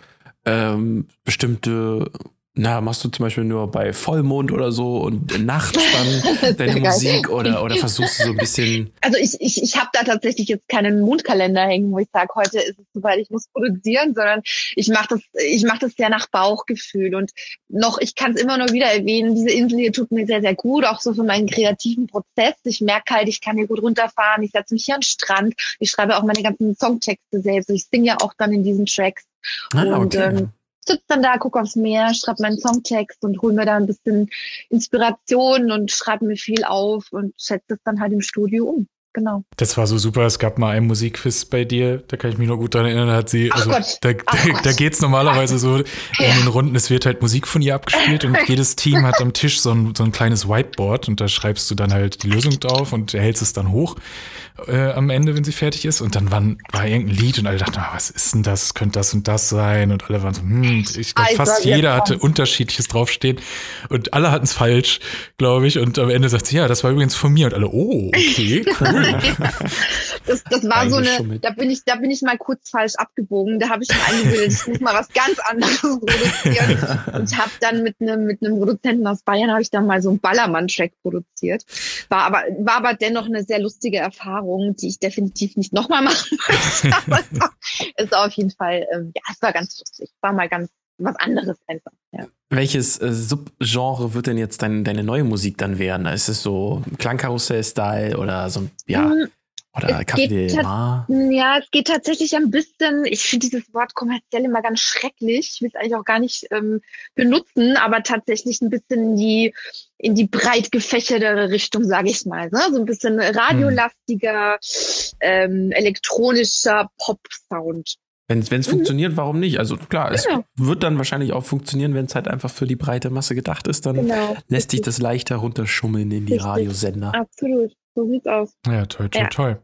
ähm, bestimmte, na, machst du zum Beispiel nur bei Vollmond oder so und nachts dann *laughs* deine geil. Musik oder, oder versuchst du so ein bisschen, Also ich, ich, ich habe da tatsächlich jetzt keinen Mondkalender hängen, wo ich sage, heute ist es soweit, ich muss produzieren, sondern ich mache das, ich mache das sehr nach Bauchgefühl und noch, ich kann es immer nur wieder erwähnen, diese Insel hier tut mir sehr, sehr gut, auch so für meinen kreativen Prozess. Ich merke halt, ich kann hier gut runterfahren, ich setze mich hier an den Strand, ich schreibe auch meine ganzen Songtexte selbst, ich singe ja auch dann in diesen Tracks ah, und okay. ähm, sitze dann da, gucke aufs Meer, schreibe meinen Songtext und hole mir da ein bisschen Inspiration und schreibe mir viel auf und setze es dann halt im Studio um. Genau. Das war so super. Es gab mal einen Musikquiz bei dir, da kann ich mich noch gut dran erinnern. Da hat sie, Ach also Gott. da, Ach da, Gott. da geht's normalerweise so in den Runden, es wird halt Musik von ihr abgespielt und *laughs* jedes Team hat am Tisch so ein, so ein kleines Whiteboard und da schreibst du dann halt die Lösung drauf und hältst es dann hoch äh, am Ende, wenn sie fertig ist. Und dann waren, war irgendein Lied und alle dachten, ah, was ist denn das? Könnte das und das sein? Und alle waren so, hm, ich glaube, Ah, fast jeder hatte unterschiedliches draufstehen und alle hatten es falsch, glaube ich. Und am Ende sagt sie, ja, das war übrigens von mir und alle, oh, okay, *laughs* cool. Das, das war so eine, da bin ich, da bin ich mal kurz falsch abgebogen. Da habe ich mir eingebildet, ich muss mal was ganz anderes produzieren *laughs* und habe dann mit einem mit einem Produzenten aus Bayern habe ich dann mal so einen Ballermann-Track produziert. War aber war aber dennoch eine sehr lustige Erfahrung, die ich definitiv nicht nochmal machen *laughs* möchte. Aber es war- es war auf jeden Fall, ähm, ja, es war ganz lustig. War mal ganz was anderes einfach. Ja. Welches äh, Subgenre wird denn jetzt dein, deine neue Musik dann werden? Ist es so Klangkarussell-Style oder so, ja, Mm, oder es Café geht? Ja, es geht tatsächlich ein bisschen, ich finde dieses Wort kommerziell immer ganz schrecklich. Ich will es eigentlich auch gar nicht ähm, benutzen, aber tatsächlich ein bisschen in die, in die breit gefächertere Richtung, sage ich mal. Ne? So ein bisschen radiolastiger, ähm, elektronischer Pop-Sound. Wenn es Mhm. funktioniert, warum nicht? Also klar, es Genau. wird dann wahrscheinlich auch funktionieren, wenn es halt einfach für die breite Masse gedacht ist, dann Genau. lässt sich das leichter runterschummeln in die Richtig. Radiosender. Absolut. So sieht's aus. Ja, toll, toll, Ja. toll.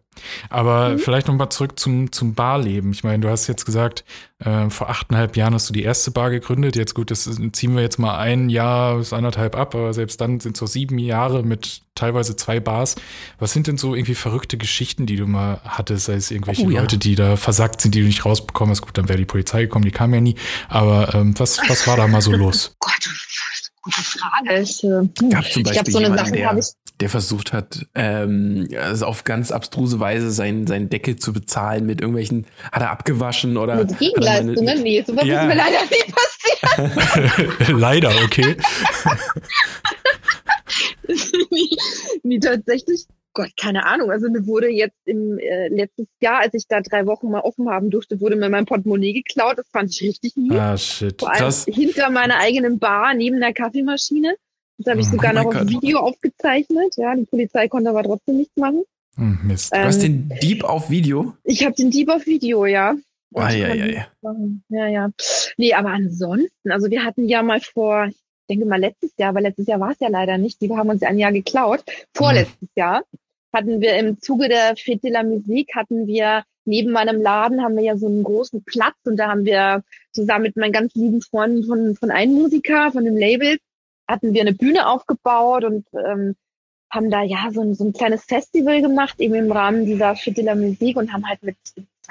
Aber Mhm. vielleicht noch mal zurück zum, zum Barleben. Ich meine, du hast jetzt gesagt, äh, vor achteinhalb Jahren hast du die erste Bar gegründet. Jetzt gut, das ist- ziehen wir jetzt mal ein Jahr bis anderthalb ab, aber selbst dann sind es so sieben Jahre mit teilweise zwei Bars. Was sind denn so irgendwie verrückte Geschichten, die du mal hattest? Sei es irgendwelche Oh, ja. Leute, die da versackt sind, die du nicht rausbekommen hast. Gut, dann wäre die Polizei gekommen, die kam ja nie. Aber ähm, was, was war da mal so los? *laughs* Gott, gute Frage. Ich, äh, hm, Gab zum ich Beispiel glaube, so eine jemanden, Sache der, ich der versucht hat, ähm, also auf ganz abstruse Weise seinen, seinen Deckel zu bezahlen mit irgendwelchen, hat er abgewaschen oder mit Gegenleistungen. Nee, sowas Ja. ist mir leider nie passiert. *laughs* Leider, okay. *laughs* nee, tatsächlich. Gott, keine Ahnung. Also mir wurde jetzt im äh, letztes Jahr, als ich da drei Wochen mal offen haben durfte, wurde mir mein Portemonnaie geklaut. Das fand ich richtig mies. Ah, shit. Vor allem krass. hinter meiner eigenen Bar, neben der Kaffeemaschine. Das habe ich Oh sogar noch auf. Video aufgezeichnet. Ja, die Polizei konnte aber trotzdem nichts machen. Hm, Mist. Du hast Ähm, den Dieb auf Video? ich habe den Dieb auf Video, ja. Konnte ei. nichts machen. Ja, ja. Nee, aber ansonsten, also wir hatten ja mal vor, ich denke mal letztes Jahr, aber letztes Jahr war es ja leider nicht, die haben uns ja ein Jahr geklaut. Vorletztes Jahr hatten wir im Zuge der Fête de la Musique, hatten wir neben meinem Laden haben wir ja so einen großen Platz und da haben wir zusammen mit meinen ganz lieben Freunden von, von einem Musiker, von dem Label, hatten wir eine Bühne aufgebaut und ähm, haben da ja so ein, so ein kleines Festival gemacht, eben im Rahmen dieser Fête de la Musique und haben halt mit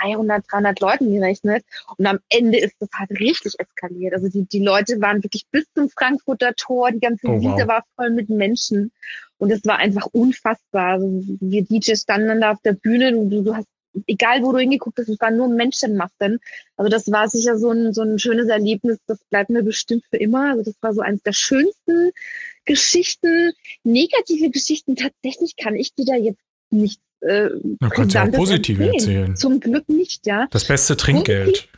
200, 300 Leuten gerechnet. Und am Ende ist das halt richtig eskaliert. Also die, die Leute waren wirklich bis zum Frankfurter Tor, die ganze Oh, wow. Wiese war voll mit Menschen. Und es war einfach unfassbar. Also wir DJs standen dann da auf der Bühne und du, du hast, egal wo du hingeguckt hast, es waren nur Menschenmassen. Also das war sicher so ein, so ein schönes Erlebnis, das bleibt mir bestimmt für immer. Also das war so eines der schönsten Geschichten. Negative Geschichten, tatsächlich kann ich dir da jetzt nicht äh, Du kannst ja auch positive erzählen. Zum Glück nicht, ja. Das beste Trinkgeld.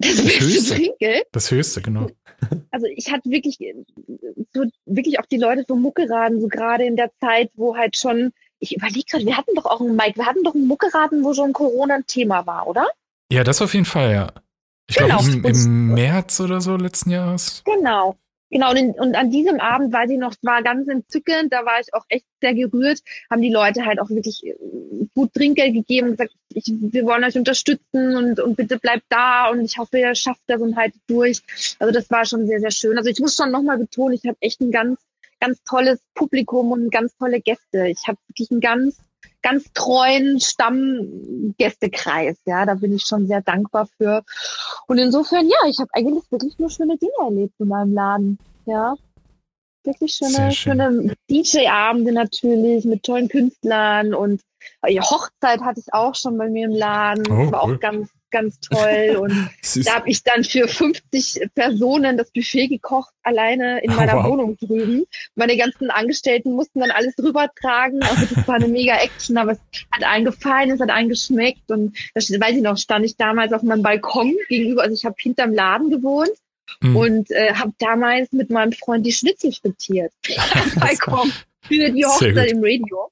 Das, höchste. beste Trinkgeld. Das höchste, genau. *laughs* Also ich hatte wirklich, äh, so, wirklich auch die Leute vom Muckeraden, so gerade in der Zeit, wo halt schon, ich überlege gerade, wir hatten doch auch einen Mike, wir hatten doch einen Muckeraden, wo schon Corona ein Thema war, oder? Ja, das auf jeden Fall, ja. Ich Genau. glaube, im, im März oder so letzten Jahres. Genau. Genau, und, und an diesem Abend war sie noch, war ganz entzückend, da war ich auch echt sehr gerührt, haben die Leute halt auch wirklich äh, gut Trinkgeld gegeben und gesagt, ich, wir wollen euch unterstützen und, und bitte bleibt da und ich hoffe, ihr schafft das und haltet durch. Also das war schon sehr, sehr schön. Also ich muss schon nochmal betonen, ich habe echt ein ganz, ganz tolles Publikum und ganz tolle Gäste. Ich habe wirklich ein ganz ganz treuen Stammgästekreis. Ja, da bin ich schon sehr dankbar für. Und insofern, ja, ich habe eigentlich wirklich nur schöne Dinge erlebt in meinem Laden. Ja, wirklich schöne, schön. schöne DJ-Abende natürlich mit tollen Künstlern und ja, Hochzeit hatte ich auch schon bei mir im Laden. Oh, war cool. auch ganz ganz toll. *laughs* Und da habe ich dann für 50 Personen das Buffet gekocht, alleine in meiner oh, wow. Wohnung drüben. Meine ganzen Angestellten mussten dann alles rübertragen. Also das war eine mega Action, aber es hat allen gefallen, es hat allen geschmeckt. Und das weiß ich noch, stand ich damals auf meinem Balkon gegenüber, also ich habe hinterm Laden gewohnt. Mhm. Und äh, habe damals mit meinem Freund die Schnitzel frittiert. *laughs* Balkon für die Hochzeit im Radio.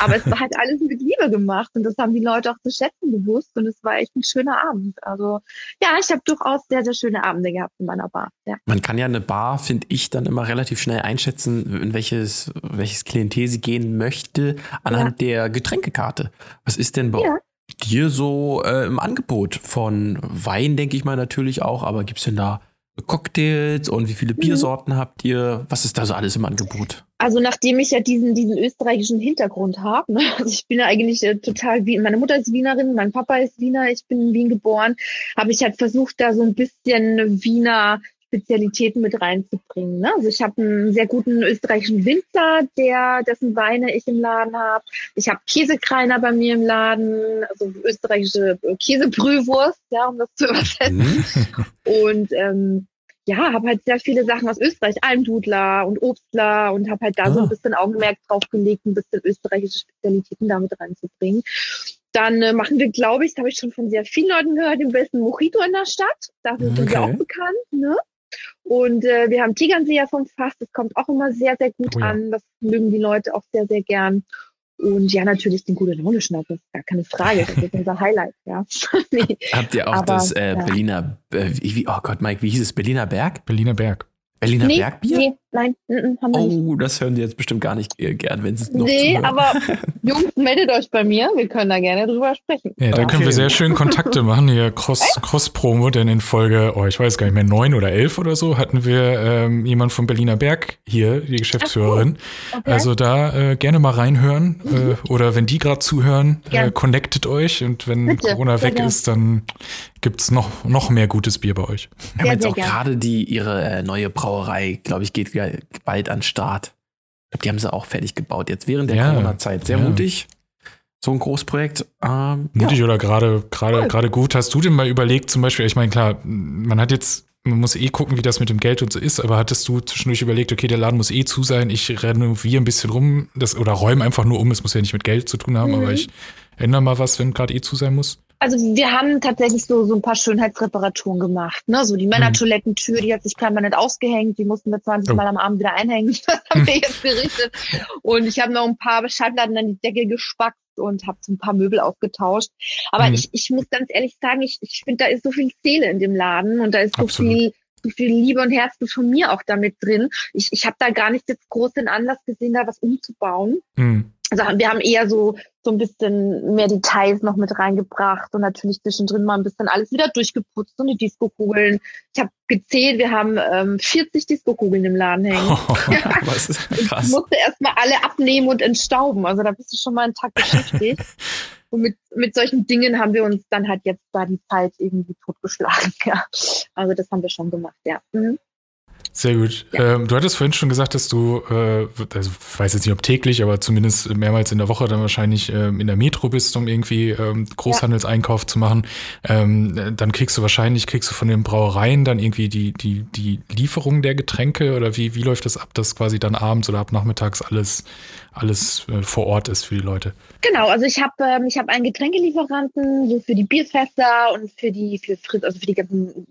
Aber es war halt alles mit Liebe gemacht und das haben die Leute auch zu schätzen gewusst und es war echt ein schöner Abend. Also ja, ich habe durchaus sehr, sehr schöne Abende gehabt in meiner Bar. Ja. Man kann ja eine Bar, finde ich, dann immer relativ schnell einschätzen, in welches, welches Klientel sie gehen möchte, anhand ja. der Getränkekarte. Was ist denn bei ja. dir so äh, im Angebot von Wein, denke ich mal natürlich auch, aber gibt es denn da Cocktails und wie viele mhm. Biersorten mhm. habt ihr? Was ist da so alles im Angebot? Also nachdem ich ja diesen, diesen österreichischen Hintergrund habe, ne? *laughs* also ich bin ja eigentlich äh, total wie, meine Mutter ist Wienerin, mein Papa ist Wiener, ich bin in Wien geboren, habe ich halt versucht, da so ein bisschen Wiener Spezialitäten mit reinzubringen. Ne? Also ich habe einen sehr guten österreichischen Winzer, der dessen Weine ich im Laden habe. Ich habe Käsekreiner bei mir im Laden, also österreichische Käsebrühwurst, ja, um das zu *laughs* übersetzen. Mhm. Und ähm, ja, habe halt sehr viele Sachen aus Österreich, Almdudler und Obstler und habe halt da ah. so ein bisschen Augenmerk drauf gelegt, ein bisschen österreichische Spezialitäten damit reinzubringen. Dann äh, machen wir, glaube ich, das habe ich schon von sehr vielen Leuten gehört, den besten Mojito in der Stadt. Dafür okay. sind wir auch bekannt. Ne? Und äh, wir haben Tegernseher vom Fass, das kommt auch immer sehr, sehr gut oh ja. an. Das mögen die Leute auch sehr, sehr gern. Und ja, natürlich den gute Laune das ist gar keine Frage. Das ist unser Highlight, ja. *laughs* nee. Habt ihr auch Aber, das äh, Berliner, äh, wie, oh Gott, Mike, wie hieß es? Berliner Berg? Berliner Berg. Berliner nee, Bergbier? Nee, nein, n haben wir Oh, nicht. das hören die jetzt bestimmt gar nicht gern, wenn sie es noch Nee, aber *laughs* Jungs, meldet euch bei mir. Wir können da gerne drüber sprechen. Ja, da okay. können wir sehr schön Kontakte machen. Hier Cross-Promo, Cross denn in Folge, oh, ich weiß gar nicht mehr, neun oder elf oder so, hatten wir ähm, jemand vom Berliner Berg hier, die Geschäftsführerin. Cool. Okay. Also da äh, gerne mal reinhören. Mhm. Äh, oder wenn die gerade zuhören, äh, connectet euch. Und wenn Bitte. Corona weg Bitte. ist, dann gibt es noch, noch mehr gutes Bier bei euch. Wir haben jetzt auch gerade die ihre äh, neue Brauerei, glaube ich, geht bald an Start. Ich glaube, die haben sie auch fertig gebaut jetzt während der ja, Corona-Zeit. Sehr ja. mutig. So ein Großprojekt. Ähm, mutig ja. oder gerade gerade gerade gut. Hast du denn mal überlegt, zum Beispiel, ich meine, klar, man hat jetzt man muss eh gucken, wie das mit dem Geld und so ist, aber hattest du zwischendurch überlegt, okay, der Laden muss eh zu sein, ich renoviere ein bisschen rum, das, oder räume einfach nur um, es muss ja nicht mit Geld zu tun haben, mhm. aber ich ändere mal was, wenn gerade eh zu sein muss? Also wir haben tatsächlich so, so ein paar Schönheitsreparaturen gemacht. Ne? So die mhm. Männertoilettentür, die hat sich permanent ausgehängt, die mussten wir 20 oh. Mal am Abend wieder einhängen. *laughs* Das haben wir *laughs* jetzt gerichtet. Und ich habe noch ein paar Schallplatten an die Decke gespackt und habe so ein paar Möbel aufgetauscht. Aber mhm. ich, ich muss ganz ehrlich sagen, ich, ich finde, da ist so viel Seele in dem Laden und da ist so Absolut. viel so viel Liebe und Herzblut von mir auch damit drin. Ich, ich habe da gar nicht jetzt groß den Anlass gesehen, da was umzubauen. Mhm also wir haben eher so so ein bisschen mehr Details noch mit reingebracht und natürlich zwischendrin mal ein bisschen alles wieder durchgeputzt und die Disco-Kugeln. Ich habe gezählt, wir haben ähm, 40 Disco-Kugeln im Laden hängen. Oh, *laughs* was ist krass. Ich musste erstmal alle abnehmen und entstauben. Also da bist du schon mal einen Tag beschäftigt. *laughs* und mit, mit solchen Dingen haben wir uns dann halt jetzt da die Zeit irgendwie totgeschlagen. *laughs* Ja. Also das haben wir schon gemacht, ja. Mhm. Sehr gut. Ja. Ähm, du hattest vorhin schon gesagt, dass du, äh, also ich weiß jetzt nicht, ob täglich, aber zumindest mehrmals in der Woche dann wahrscheinlich ähm, in der Metro bist, um irgendwie ähm, Großhandelseinkauf ja. zu machen. Ähm, dann kriegst du wahrscheinlich, kriegst du von den Brauereien dann irgendwie die, die, die Lieferung der Getränke oder wie, wie läuft das ab, dass quasi dann abends oder ab nachmittags alles, alles äh, vor Ort ist für die Leute? Genau, also ich habe ähm, ich habe einen Getränkelieferanten so für die Bierfässer und für die für Fritz, also für die ganzen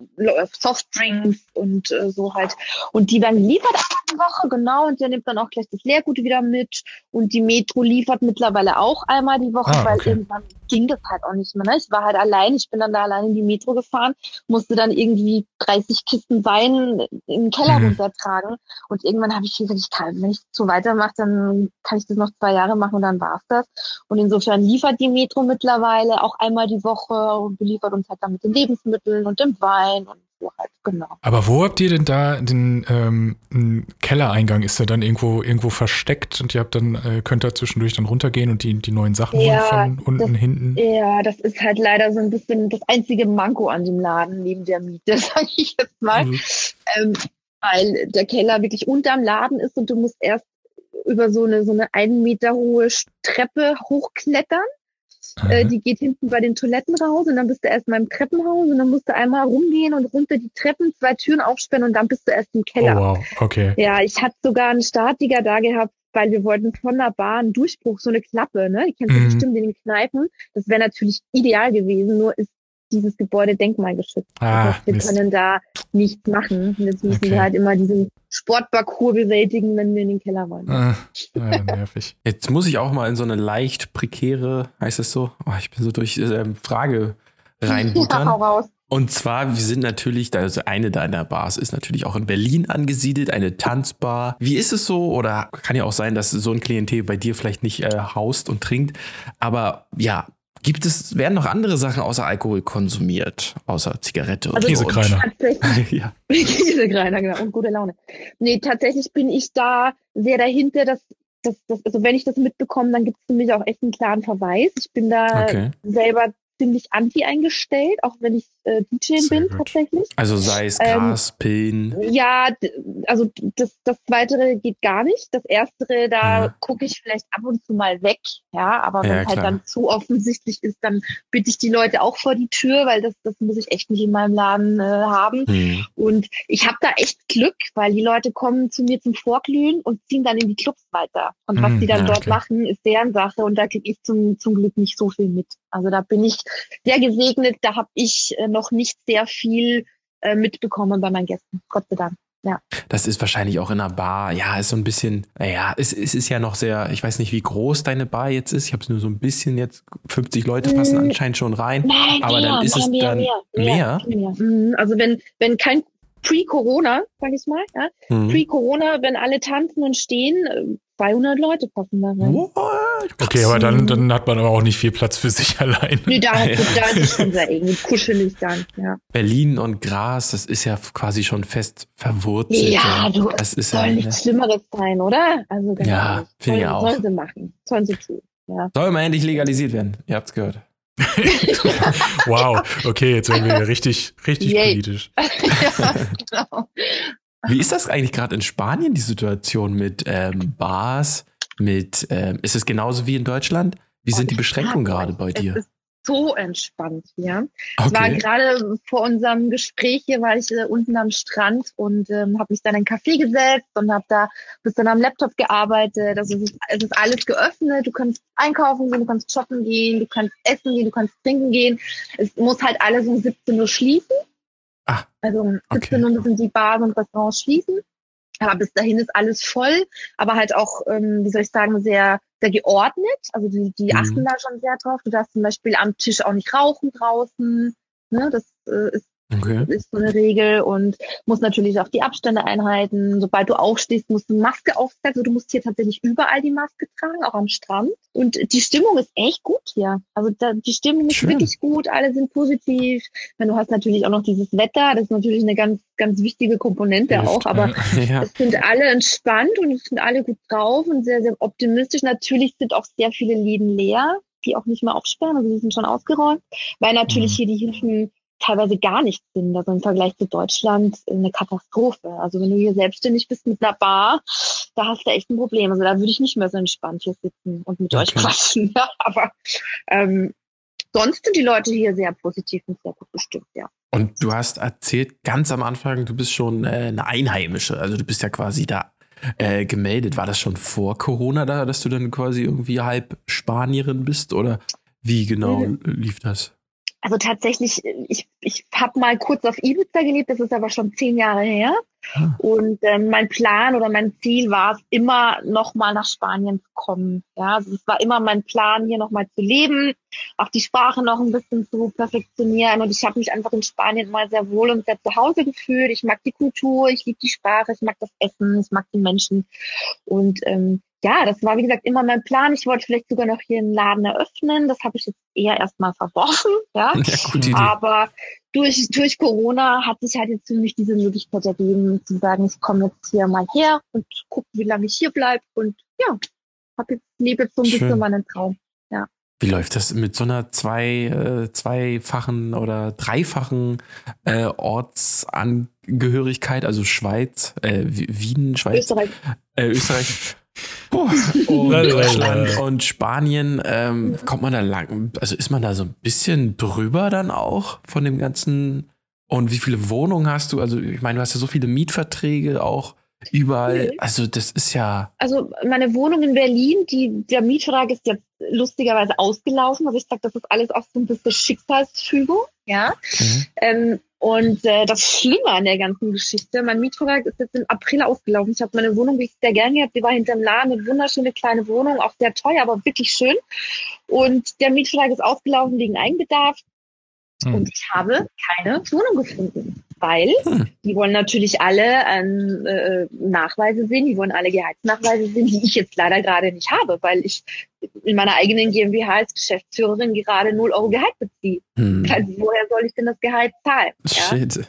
Softdrinks und äh, so halt Und die werden geliefert eine Woche, genau, und der nimmt dann auch gleich das Leergut wieder mit. Und die Metro liefert mittlerweile auch einmal die Woche, Ah, weil okay. irgendwann ging das halt auch nicht mehr. Ne? Ich war halt allein, ich bin dann da allein in die Metro gefahren, musste dann irgendwie 30 Kisten Wein in den Keller Mhm. runtertragen. Und irgendwann habe ich gesagt, ich kann, wenn ich so weitermache, dann kann ich das noch zwei Jahre machen und dann war's das. Und insofern liefert die Metro mittlerweile auch einmal die Woche und beliefert uns halt dann mit den Lebensmitteln und dem Wein und so halt, genau. Aber wo habt ihr denn da den ähm, Kellereingang? Ist der dann irgendwo irgendwo versteckt und ihr habt dann äh, könnt da zwischendurch dann runtergehen und die die neuen Sachen Ja, von unten das- hinten? Ja, das ist halt leider so ein bisschen das einzige Manko an dem Laden neben der Miete, *laughs* sage ich jetzt mal. Mhm. ähm, weil der Keller wirklich unterm Laden ist und du musst erst über so eine so eine einen Meter hohe Treppe hochklettern. Äh, die geht hinten bei den Toiletten raus und dann bist du erst mal im Treppenhaus und dann musst du einmal rumgehen und runter die Treppen, zwei Türen aufsperren und dann bist du erst im Oh Keller. wow, okay. Ja, ich hatte sogar einen Statiker da gehabt, weil wir wollten von der Bar einen Durchbruch, so eine Klappe, ne? Die kennst du Mhm. bestimmt in den Kneipen. Das wäre natürlich ideal gewesen, nur ist dieses Gebäude denkmalgeschützt. Ah, das heißt, wir Mist. können da nichts machen. Jetzt müssen Okay. wir halt immer diesen Sportparcours bewältigen, wenn wir in den Keller wollen. Ah, ah, nervig. *laughs* Jetzt muss ich auch mal in so eine leicht prekäre, heißt das so? Oh, ich bin so durch ähm, Frage Ja, reinbuttern. raus. Und zwar, wir sind natürlich, also eine deiner Bars ist natürlich auch in Berlin angesiedelt, eine Tanzbar. Wie ist es so? Oder kann ja auch sein, dass so ein Klientel bei dir vielleicht nicht äh, haust und trinkt. Aber ja, gibt es, werden noch andere Sachen außer Alkohol konsumiert? Außer Zigarette und Also- Käsekreiner. *laughs* Ja. *laughs* Käsekreiner, genau, und gute Laune. Nee, tatsächlich bin ich da sehr dahinter, dass, dass, dass also wenn ich das mitbekomme, dann gibt es für mich auch echt einen klaren Verweis. Ich bin da Okay. selber ziemlich anti eingestellt, auch wenn ich äh, DJ Sehr bin gut. tatsächlich. Also sei es Ähm, Gras, Pillen. Ja, also das, das Weitere geht gar nicht. Das Erstere, da Ja. gucke ich vielleicht ab und zu mal weg. Ja, aber wenn Ja, es halt dann zu offensichtlich ist, dann bitte ich die Leute auch vor die Tür, weil das, das muss ich echt nicht in meinem Laden äh, haben. Hm. Und ich habe da echt Glück, weil die Leute kommen zu mir zum Vorglühen und ziehen dann in die Clubs weiter. Und was Hm, die dann ja, dort okay. machen, ist deren Sache und da kriege ich zum, zum Glück nicht so viel mit. Also da bin ich sehr gesegnet, da habe ich äh, noch nicht sehr viel äh, mitbekommen bei meinen Gästen. Gott sei Dank. Das ist wahrscheinlich auch in einer Bar. Ja, ist so ein bisschen, naja, es, es ist ja noch sehr, ich weiß nicht, wie groß deine Bar jetzt ist. Ich habe es nur so ein bisschen jetzt, 50 Leute passen Mm. anscheinend schon rein. Nein, Aber dann ist es dann mehr? mehr. Mhm. Also wenn, wenn kein Pre-Corona, sag ich mal, ja, Hm. Pre-Corona, wenn alle tanzen und stehen, 200 Leute passen da rein. What? Okay, aber dann, dann hat man aber auch nicht viel Platz für sich *laughs* allein. Nee, da, Ja. da ist es schon sehr eng, kuschelig dann, ja. Berlin und Gras, das ist ja quasi schon fest verwurzelt. Ja, du, das ist soll ja, nichts Schlimmeres sein, oder? Also ganz Ja, finde ich auch. Sollen sie machen, sollen sie tun, ja. soll mal endlich legalisiert werden. Ihr habt's gehört. *laughs* wow, okay, jetzt werden wir richtig, richtig Yay. politisch. *laughs* ja, genau. Wie ist das eigentlich gerade in Spanien, die Situation mit ähm, Bars? Mit, ähm, ist es genauso wie in Deutschland? Wie sind die Beschränkungen gerade bei dir? ist so entspannt, ja. Es war Okay. gerade vor unserem Gespräch hier, war ich äh, unten am Strand und ähm, habe mich dann in einen Café gesetzt und habe da bis dann am Laptop gearbeitet. Also es ist, es ist alles geöffnet. Du kannst einkaufen gehen, du kannst shoppen gehen, du kannst essen gehen, du kannst trinken gehen. Es muss halt alles um 17 Uhr schließen. Ah, Also um 17 okay. Uhr müssen die Bars und Restaurants schließen. Aber bis dahin ist alles voll, aber halt auch, ähm, wie soll ich sagen, sehr, sehr geordnet. Also die, die Mhm. achten da schon sehr drauf. Du darfst zum Beispiel am Tisch auch nicht rauchen draußen. Ne, das äh, ist, Okay. ist so eine Regel und musst natürlich auch die Abstände einhalten. Sobald du aufstehst, musst du Maske aufsetzen. Also du musst hier tatsächlich überall die Maske tragen, auch am Strand. Und die Stimmung ist echt gut hier. Also da, die Stimmung ist Schön. wirklich gut, alle sind positiv. Wenn du hast natürlich auch noch dieses Wetter, das ist natürlich eine ganz, ganz wichtige Komponente Hilft, auch, aber äh, *laughs* Ja. es sind alle entspannt und es sind alle gut drauf und sehr, sehr optimistisch. Natürlich sind auch sehr viele Läden leer, die auch nicht mehr aufsperren, also die sind schon ausgeräumt, weil natürlich Mhm. hier die Hilfen teilweise gar nichts sind. Also im Vergleich zu Deutschland eine Katastrophe. Also wenn du hier selbstständig bist mit einer Bar, da hast du echt ein Problem. Also da würde ich nicht mehr so entspannt hier sitzen und mit euch Okay. quatschen. *laughs* Ja, aber ähm, sonst sind die Leute hier sehr positiv und sehr gut bestimmt, ja. Und du hast erzählt ganz am Anfang, du bist schon äh, eine Einheimische. Also du bist ja quasi da äh, gemeldet. War das schon vor Corona da, dass du dann quasi irgendwie halb Spanierin bist? Oder wie genau Mhm. lief das? Also tatsächlich, ich, ich habe mal kurz auf Ibiza gelebt, das ist aber schon zehn Jahre her. Ah. Und ähm, mein Plan oder mein Ziel war es immer, nochmal nach Spanien zu kommen. Ja, also es war immer mein Plan, hier nochmal zu leben, auch die Sprache noch ein bisschen zu perfektionieren. Und ich habe mich einfach in Spanien mal sehr wohl und sehr zu Hause gefühlt. Ich mag die Kultur, ich liebe die Sprache, ich mag das Essen, ich mag die Menschen. Und ähm, ja, das war wie gesagt immer mein Plan. Ich wollte vielleicht sogar noch hier einen Laden eröffnen. Das habe ich jetzt eher erstmal verworfen. Ja, ja aber durch durch Corona hat sich halt jetzt für mich diese Möglichkeit ergeben, zu sagen, ich komme jetzt hier mal her und gucke, wie lange ich hier bleibe. Und ja, habe jetzt lebe jetzt so ein Schön. bisschen meinen Traum. Ja. Wie läuft das mit so einer zwei, äh, zweifachen oder dreifachen äh, Ortsangehörigkeit, also Schweiz, äh, Wien, Schweiz, Österreich, äh, Österreich und Deutschland und Spanien, ähm, kommt man da lang, also ist man da so ein bisschen drüber dann auch von dem ganzen und wie viele Wohnungen hast du? Also ich meine, du hast ja so viele Mietverträge auch überall. Also das ist ja. Also meine Wohnung in Berlin, die, der Mietvertrag ist jetzt lustigerweise ausgelaufen. Also ich sage, das ist alles auch so ein bisschen Schicksalsfügung, ja. Mhm. Ähm, und äh, das Schlimme an der ganzen Geschichte, mein Mietvertrag ist jetzt im April ausgelaufen. Ich habe meine Wohnung wirklich sehr gern gehabt. Die war hinterm Laden, eine wunderschöne kleine Wohnung, auch sehr teuer, aber wirklich schön. Und der Mietvertrag ist ausgelaufen wegen Eigenbedarf. Hm. Und ich habe keine Wohnung gefunden, weil hm. die wollen natürlich alle ähm, äh, Nachweise sehen, die wollen alle Gehaltsnachweise sehen, die ich jetzt leider gerade nicht habe, weil ich in meiner eigenen GmbH als Geschäftsführerin gerade 0 Euro Gehalt beziehe. Hm. Also woher soll ich denn das Gehalt zahlen? Shit. Ja?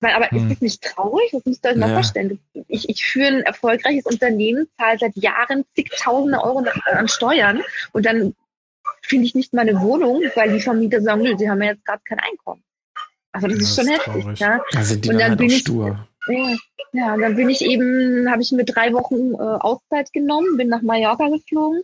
Weil, aber hm. ist das nicht traurig? Das müsst ihr euch mal ja. vorstellen. Ich, ich führe ein erfolgreiches Unternehmen, zahle seit Jahren zigtausende Euro an Steuern und dann finde ich nicht meine Wohnung, weil die Vermieter sagen, nö, sie haben ja jetzt gerade kein Einkommen. Also das, das ist schon ist heftig. Ja? Also die und dann, halt bin ich, stur. Ja, ja, dann bin ich eben, habe ich mir drei Wochen äh, Auszeit genommen, bin nach Mallorca geflogen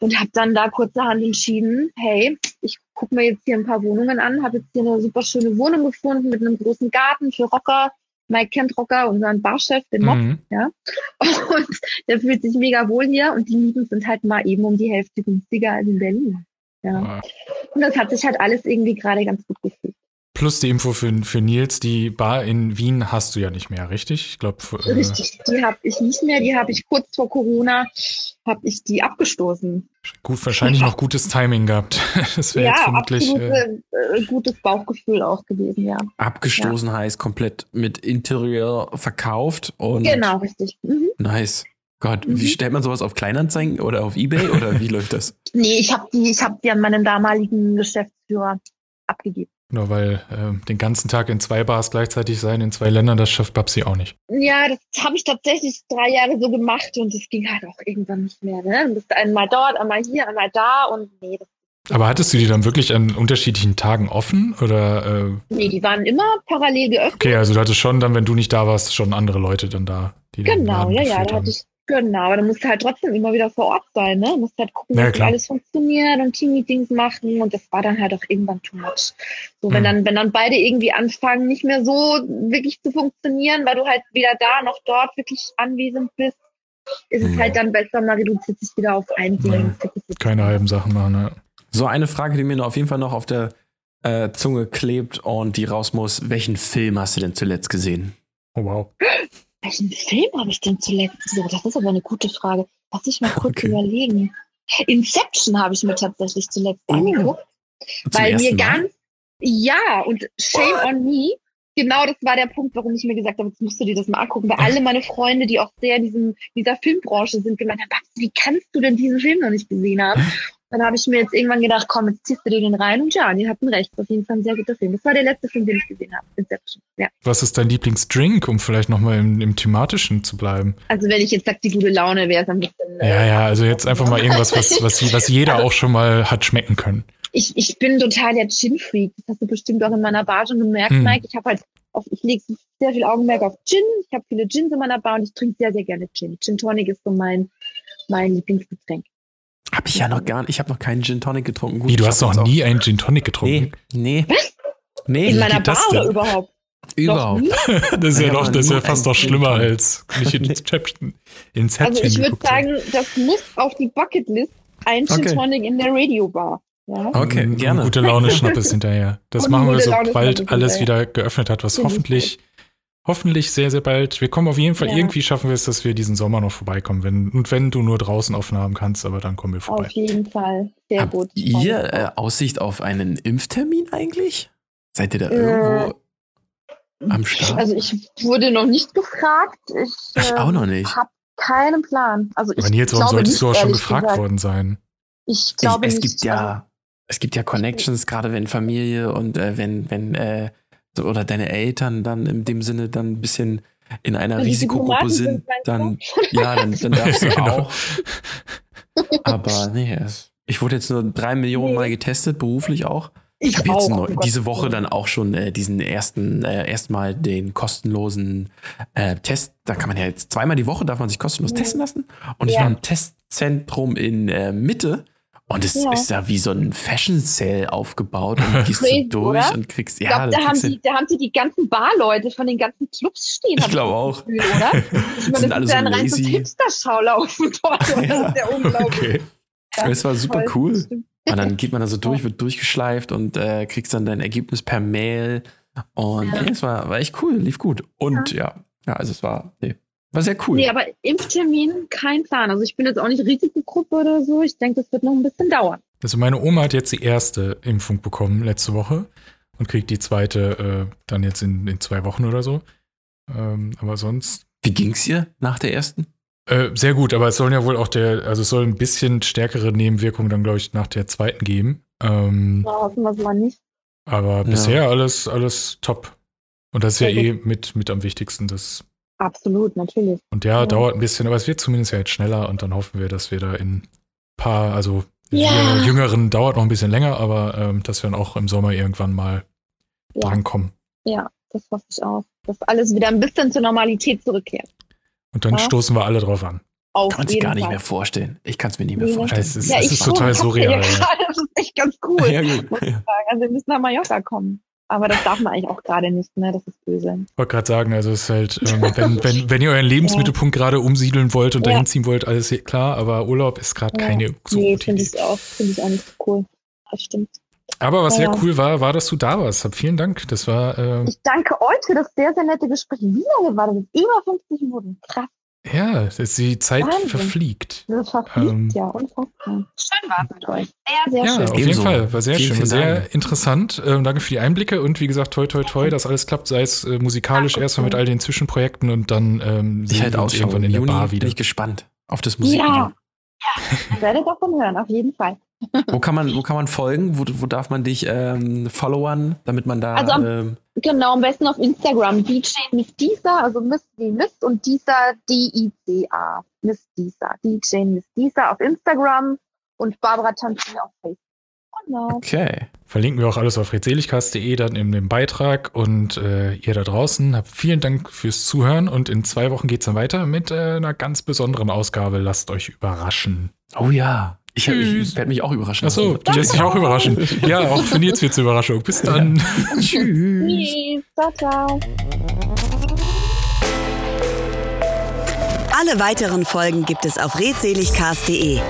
und habe dann da kurzerhand entschieden, hey, ich gucke mir jetzt hier ein paar Wohnungen an, habe jetzt hier eine super schöne Wohnung gefunden mit einem großen Garten für Rocker. Mike kennt Rocker, unseren Barchef, den Mob, mhm. ja. *laughs* Und der fühlt sich mega wohl hier und die Mieten sind halt mal eben um die Hälfte günstiger als in Berlin. Ja. Und das hat sich halt alles irgendwie gerade ganz gut gefühlt. Plus die Info für, für Nils, die Bar in Wien hast du ja nicht mehr, richtig? Ich glaube. Äh richtig, die habe ich nicht mehr. Die habe ich kurz vor Corona habe ich die abgestoßen. Gut, wahrscheinlich noch gutes Timing gehabt. *laughs* Das wäre ja, jetzt vermutlich. Absolut, äh, gutes Bauchgefühl auch gewesen, ja. Abgestoßen ja. heißt komplett mit Interieur verkauft und. Genau, richtig. Mhm. Nice. Gott, mhm. wie stellt man sowas auf Kleinanzeigen oder auf Ebay oder wie *laughs* läuft das? Nee, ich habe die, ich habe die an meinen damaligen Geschäftsführer abgegeben. Nur weil äh, den ganzen Tag in zwei Bars gleichzeitig sein, in zwei Ländern, das schafft Babsi auch nicht. Ja, das habe ich tatsächlich drei Jahre so gemacht und es ging halt auch irgendwann nicht mehr. Ne? Du bist einmal dort, einmal hier, einmal da und nee, das aber hattest du die dann wirklich an unterschiedlichen Tagen offen oder? Äh? Nee, die waren immer parallel geöffnet. Okay, also du hattest schon dann, wenn du nicht da warst, schon andere Leute dann da. Die genau, ja, ja, da hatte ich Genau, aber dann musst du halt trotzdem immer wieder vor Ort sein, ne? Du musst halt gucken, ja, dass alles funktioniert und Teammeetings machen und das war dann halt auch irgendwann too much. So, wenn mhm. dann, wenn dann beide irgendwie anfangen, nicht mehr so wirklich zu funktionieren, weil du halt weder da noch dort wirklich anwesend bist, ist es mhm. halt dann besser, man reduziert sich wieder auf ein Ding. Ja. Keine halben Sachen machen, ne? So, eine Frage, die mir auf jeden Fall noch auf der äh, Zunge klebt und die raus muss. Welchen Film hast du denn zuletzt gesehen? Oh, wow. *laughs* Welchen Film habe ich denn zuletzt gesehen? Das ist aber eine gute Frage. Lass ich mal kurz okay. überlegen. Inception habe ich mir tatsächlich zuletzt oh. angeguckt. Weil mir ganz, ja, und Shame on Me, genau das war der Punkt, warum ich mir gesagt habe, jetzt musst du dir das mal angucken, weil alle meine Freunde, die auch sehr in diesem, dieser Filmbranche sind, gemeint haben, wie kannst du denn diesen Film noch nicht gesehen haben? *laughs* Dann habe ich mir jetzt irgendwann gedacht, komm, jetzt ziehst du dir den rein und ja, die hatten recht. Auf jeden Fall ein sehr guter Film. Das war der letzte Film, den ich gesehen habe. Inception. Ja. Was ist dein Lieblingsdrink, um vielleicht nochmal im, im thematischen zu bleiben? Also wenn ich jetzt sage, die gute Laune wäre es ein bisschen. Äh, ja, ja, also jetzt einfach mal irgendwas, was, *laughs* was, was jeder also, auch schon mal hat schmecken können. Ich, ich bin total der Gin-Freak. Das hast du bestimmt auch in meiner Bar schon gemerkt, hm. Mike. Ich habe halt auf, ich lege sehr viel Augenmerk auf Gin. Ich habe viele Gins in meiner Bar und ich trinke sehr, sehr gerne Gin. Gin Tonic ist so mein, mein Lieblingsgetränk. Hab ich ja noch gar nicht. Ich habe noch keinen Gin Tonic getrunken. Gut, Wie, du hast noch nie einen Gin Tonic getrunken? Nee. Nee. Was? Nee. In meiner Bar oder überhaupt? Überhaupt. *laughs* das ist ja, doch, das ist ja fast noch schlimmer als nicht Inception. Inception also ich würde sagen, das muss auf die Bucketlist ein Gin okay. Tonic in der Radiobar. Ja? Okay, gerne. Gute Laune Schnappes hinterher. *laughs* Das Und machen wir, sobald alles wieder geöffnet hat, was hoffentlich hoffentlich sehr, sehr bald. Wir kommen auf jeden Fall, Ja. irgendwie schaffen wir es, dass wir diesen Sommer noch vorbeikommen. Wenn, und wenn du nur draußen Aufnahmen kannst, aber dann kommen wir vorbei. Auf jeden Fall. Sehr Habt gut. ihr äh, Aussicht auf einen Impftermin eigentlich? Seid ihr da Äh, irgendwo am Start? Also ich wurde noch nicht gefragt. Ich, ich auch noch nicht. habe keinen Plan. Also ich Aber Nils, warum glaube solltest nicht, du auch schon gefragt gesagt. worden sein? Ich glaube ich, es nicht. gibt ja, es gibt ja Connections, gerade wenn Familie und äh, wenn, wenn, äh, oder deine Eltern dann in dem Sinne dann ein bisschen in einer Risikogruppe sind, dann, ja, dann, dann darfst du *laughs* Genau. auch. Aber *laughs* nee, ich wurde jetzt nur drei Millionen Nee. Mal getestet, beruflich auch. ich Ich habe jetzt neu, diese Woche dann auch schon äh, diesen ersten, äh, erstmal den kostenlosen äh, Test. Da kann man ja jetzt zweimal die Woche darf man sich kostenlos Mhm. testen lassen. Und ich Ja. war im Testzentrum in äh, Mitte. Und es Ja. ist ja wie so ein Fashion Sale aufgebaut und du gehst du Crazy, durch oder? und kriegst, Ich ja, glaube, da da, haben du- die, da haben sie die ganzen Barleute von den ganzen Clubs stehen. Ich glaube das auch. Gefühl, oder? *laughs* Ich meine, Sind das ist ja so ein reines lazy. Hipster-Schaulaufen dort. Das Ja. ist ja unglaublich. Okay. Ja, Es war super toll. cool. Stimmt. Und dann geht man da so durch, wird durchgeschleift und äh, kriegst dann dein Ergebnis per Mail. Und Ja. es war, war echt cool, lief gut. Und ja, ja, also es war, nee, war sehr cool. Nee, aber Impftermin, kein Plan. Also ich bin jetzt auch nicht Risikogruppe oder so. Ich denke, das wird noch ein bisschen dauern. Also meine Oma hat jetzt die erste Impfung bekommen letzte Woche und kriegt die zweite äh, dann jetzt in, in zwei Wochen oder so. Ähm, aber sonst Wie ging's ihr nach der ersten? äh, sehr gut, aber es sollen ja wohl auch der, also es soll ein bisschen stärkere Nebenwirkungen dann, glaube ich, nach der zweiten geben. Ähm, Ja, hoffen wir es mal nicht. aber bisher alles, alles top. Und das ist ja Sehr eh mit, mit am wichtigsten. Das, Absolut, natürlich. und ja, Ja. dauert ein bisschen, aber es wird zumindest ja jetzt schneller und dann hoffen wir, dass wir da in paar, also Ja. Jüngeren dauert noch ein bisschen länger, aber ähm, dass wir dann auch im Sommer irgendwann mal Ja. drankommen. Ja, das hoffe ich auch. Dass alles wieder ein bisschen zur Normalität zurückkehrt. Und dann Ja. stoßen wir alle drauf an. Auf Kann man sich gar nicht Fall. mehr vorstellen. Ich kann es mir nicht mehr vorstellen. Es ist, Ja, es ich ist total *laughs* surreal. Ja das ist echt ganz cool. ja, gut. muss ich sagen. Also wir müssen nach Mallorca kommen. Aber das darf man eigentlich auch gerade nicht, ne? Das ist böse. Ich wollte gerade sagen, also es ist halt, ähm, *laughs* wenn, wenn, wenn ihr euren Lebensmittelpunkt gerade umsiedeln wollt und Ja. dahin ziehen wollt, alles klar, aber Urlaub ist gerade Ja. keine so nee, gute finde Idee. ich auch, finde ich auch nicht so cool. Das stimmt. Aber was Ja. sehr cool war, war, dass du da warst. Hab Vielen Dank. Das war, ähm, Ich danke euch für das sehr, sehr nette Gespräch. Wie lange war das? Über 50 Minuten. Krass. Ja, dass die Zeit Wahnsinn. verfliegt. Das verfliegt Ähm. ja unfassbar. Schön war es mit euch. Sehr, sehr Ja, schön. auf jeden Ebenso. Fall. War sehr Vielen, schön. vielen sehr Dank. interessant. Ähm, danke für die Einblicke und wie gesagt, toi, toi, toi, dass alles klappt, sei es äh, musikalisch Danke. erstmal mit all den Zwischenprojekten und dann ähm, Ich sehen halt wir uns irgendwann in der Juni Bar bin wieder. ich gespannt auf das Musikvideo. Ja. ja. *laughs* Werdet davon hören, auf jeden Fall. Wo kann man, wo kann man folgen? Wo, wo darf man dich ähm, followern, damit man da Also am- ähm, Genau, am besten auf Instagram. DJ Miss Disa, also Miss wie Miss und Disa D-I-C-A. Miss Disa. DJ Miss Disa auf Instagram und Barbara Tanzini auf Facebook. Genau. Okay. Verlinken wir auch alles auf redseligcast.de dann in dem Beitrag. Und äh, ihr da draußen habt vielen Dank fürs Zuhören. Und in zwei Wochen geht es dann weiter mit äh, einer ganz besonderen Ausgabe. Lasst euch überraschen. Oh ja. Ich, ich Tschüss. werde mich auch überraschen. Achso, du lässt dich auch überraschen. Ja, auch für Nils wird's eine Überraschung. Bis dann. Tschüss. *laughs* Tschüss. Ciao, ciao. Alle weiteren Folgen gibt es auf redseligcast.de.